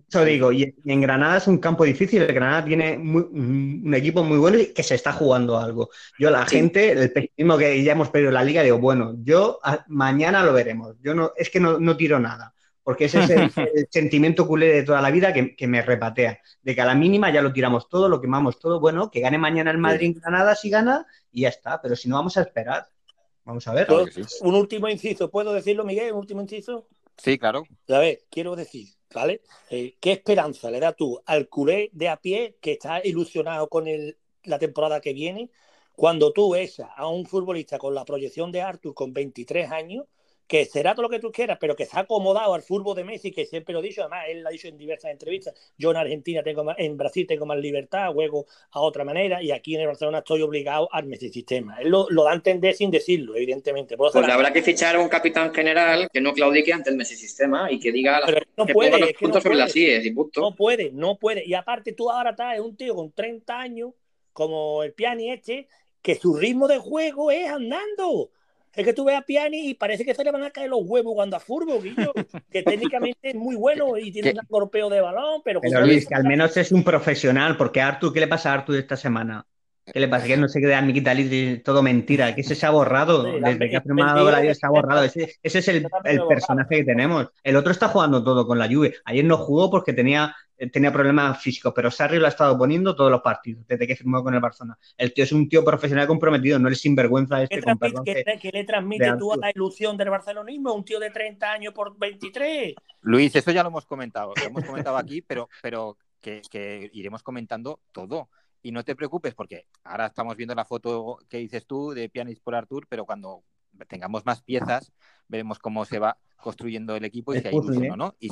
Yo digo, y, en Granada es un campo difícil. El Granada tiene un equipo muy bueno y que se está jugando algo. Yo, la gente, el pesimismo que ya hemos perdido la liga, digo, bueno, yo mañana lo veremos. Yo no, es que no, tiro nada, porque ese es el, sentimiento culé de toda la vida que, me repatea. De que a la mínima ya lo tiramos todo, lo quemamos todo. Bueno, que gane mañana el Madrid en Granada si gana y ya está. Pero si no, vamos a esperar. Vamos a ver. Un último inciso, ¿puedo decirlo, Miguel? ¿Un último inciso? Sí, claro. A ver, quiero decir, ¿vale? Eh, ¿Qué esperanza le da tú al culé de a pie que está ilusionado con el, la temporada que viene cuando tú ves a un futbolista con la proyección de Arthur con 23 años que será todo lo que tú quieras, pero que se ha acomodado al fútbol de Messi, que siempre lo he dicho, además él lo ha dicho en diversas entrevistas, yo en Argentina tengo más, en Brasil tengo más libertad, juego a otra manera, y aquí en el Barcelona estoy obligado al Messi sistema. Él lo, da a entender sin decirlo, evidentemente. Pues habrá que fichar a un capitán general que no claudique ante el Messi sistema y que diga no que puede, los puntos sobre las y punto. No puede, no puede. Y aparte tú ahora estás un tío con 30 años, como el Piani este, que su ritmo de juego es andando. Es que tú ves a Piani y parece que se le van a caer los huevos cuando a Furbo, Guillo, que técnicamente es muy bueno y tiene un golpeo de balón, pero... Pero Luis, que al menos es un profesional, porque Artur, ¿qué le pasa a Artur esta semana? ¿Qué le pasa? Que no se queda Miquita todo mentira, que ese se ha borrado, desde que ha firmado la se ha borrado, ese, es el, personaje que tenemos. El otro está jugando todo con la lluvia. Ayer no jugó porque tenía tenía problemas físicos, pero Sarri lo ha estado poniendo todos los partidos desde que firmó con el Barcelona. El tío es un tío profesional comprometido, no es sinvergüenza este. ¿Qué, con ¿qué, le transmite tú a la ilusión del barcelonismo? Un tío de 30 años por 23. Luis, eso ya lo hemos comentado, lo hemos comentado aquí, pero, pero que, iremos comentando todo. Y no te preocupes, porque ahora estamos viendo la foto que dices tú de Pianis por Artur, pero cuando tengamos más piezas, veremos cómo se va construyendo el equipo y si hay ilusión no. Y,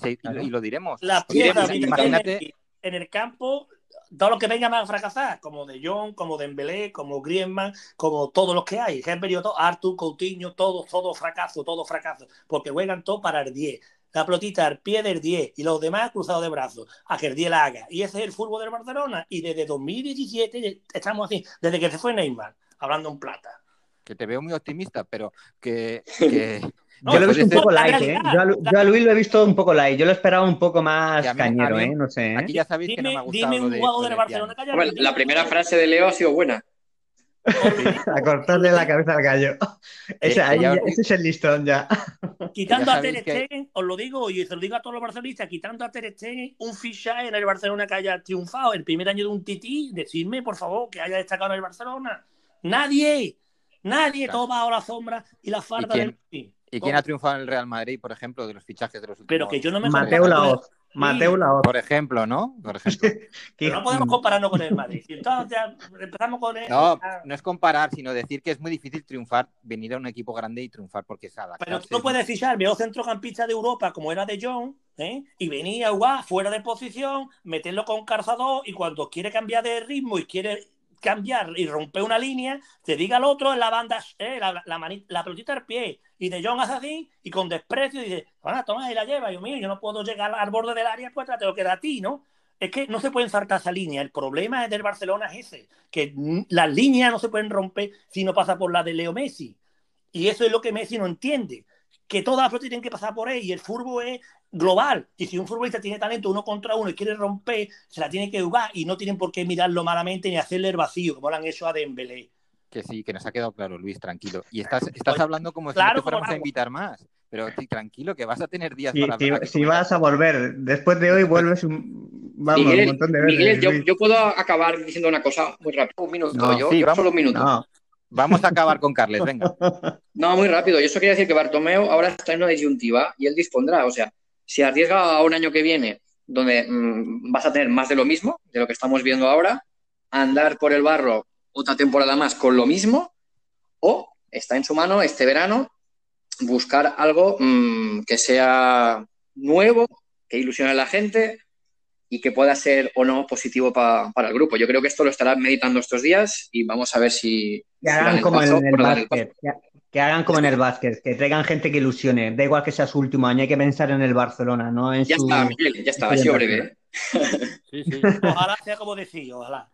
lo diremos. Las piezas, imagínate. En el campo, todo lo que venga más a fracasar, como de John, como de Embelé, como Griezmann, como todos los que hay. todo Artur, Coutinho, todo, todo fracaso, todo fracaso. Porque juegan todo para el 10 la pelotita al pie del 10 y los demás cruzados de brazos, a que el 10 la haga. Y ese es el fútbol del Barcelona. Y desde 2017 estamos así, desde que se fue Neymar, hablando en plata. Que te veo muy optimista, pero que, yo lo he visto un poco light, ¿eh? Yo a, Luis lo he visto un poco light. Yo lo esperaba un poco más cañero, ¿eh? No sé. ¿eh? Aquí ya sabéis que no me ha gustado. Dime un jugador de, Barcelona bueno, La primera frase de Leo ha sido buena. a cortarle la cabeza al gallo. Ese, es el listón ya. Quitando a Ter Stegen, os lo digo y se lo digo a todos los barcelonistas, quitando a Ter Stegen, un fichaje en el Barcelona que haya triunfado el primer año de un tití, decidme por favor que haya destacado en el Barcelona. Nadie, nadie toma ahora la sombra y la falta del ¿Y quién ha triunfado en el Real Madrid, por ejemplo, de los fichajes de los últimos Pero que yo no me Mateo Laoz. Mateo Laoz. Por ejemplo, ¿no? Por ejemplo. Pero no podemos compararnos con el Madrid. entonces empezamos con él. No, no es comparar, sino decir que es muy difícil triunfar, venir a un equipo grande y triunfar porque es Pero tú no puedes fichar veo centrocampista de Europa como era de John, ¿eh? y venía a fuera de posición, meterlo con calzador y cuando quiere cambiar de ritmo y quiere cambiar y romper una línea, te diga al otro en la banda, eh, la, la, la, pelotita al pie, y de John hace así, y con desprecio dice, bueno, toma y la lleva, yo mío, yo no puedo llegar al borde del área, pues te lo queda a ti, ¿no? Es que no se pueden saltar esa línea. El problema del Barcelona es ese, que las líneas no se pueden romper si no pasa por la de Leo Messi. Y eso es lo que Messi no entiende, que todas las tienen que pasar por él y el fútbol es global. Y si un futbolista tiene talento uno contra uno y quiere romper, se la tiene que jugar y no tienen por qué mirarlo malamente ni hacerle el vacío, como lo han hecho a Dembélé. Que sí, que nos ha quedado claro, Luis, tranquilo. Y estás, estás hablando como si no te fuéramos a invitar más. Pero sí, tranquilo, que vas a tener días para Si, si vas a volver, después de hoy vuelves un, vamos, un montón de veces. Miguel, yo, puedo acabar diciendo una cosa muy rápido. Un minuto, yo, solo un minuto. Vamos a acabar con Carles, venga. No, muy rápido. Yo eso quería decir que Bartomeu ahora está en una disyuntiva y él dispondrá. O sea, si arriesga a un año que viene donde mm, vas a tener más de lo mismo, de lo que estamos viendo ahora, andar por el barro otra temporada más con lo mismo, o está en su mano este verano buscar algo mm, que sea nuevo, que ilusione a la gente y que pueda ser o no positivo para el grupo. Yo creo que esto lo estará meditando estos días y vamos a ver si... Que hagan como en el básquet, que, hagan como en el básquet, que traigan gente que ilusione. Da igual que sea su último año, hay que pensar en el Barcelona, no en ya está, Miguel, ya está, ha sido breve. Sí, sí. Ojalá sea como decía, ojalá.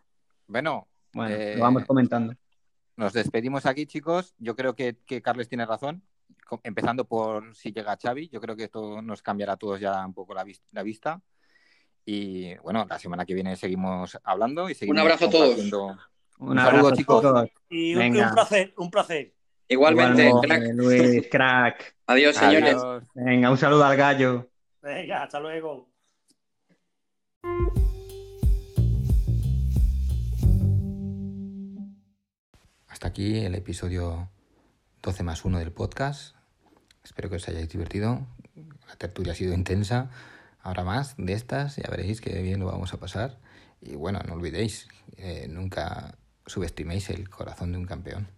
Bueno, bueno lo vamos comentando. Nos despedimos aquí, chicos. Yo creo que, que Carles tiene razón empezando por si llega Xavi, yo creo que esto nos cambiará a todos ya un poco la, vista. Y bueno, la semana que viene seguimos hablando y seguimos Un abrazo a todos. Un, saludo, chicos. Y un, placer, un placer. Igualmente, crack. Luis, crack. Adiós, señores. Venga, un saludo al gallo. Venga, hasta luego. Hasta aquí el episodio 12 más 1 del podcast. Espero que os hayáis divertido. La tertulia ha sido intensa. Ahora más de estas, ya veréis que bien lo vamos a pasar. Y bueno, no olvidéis, eh, nunca subestiméis el corazón de un campeón.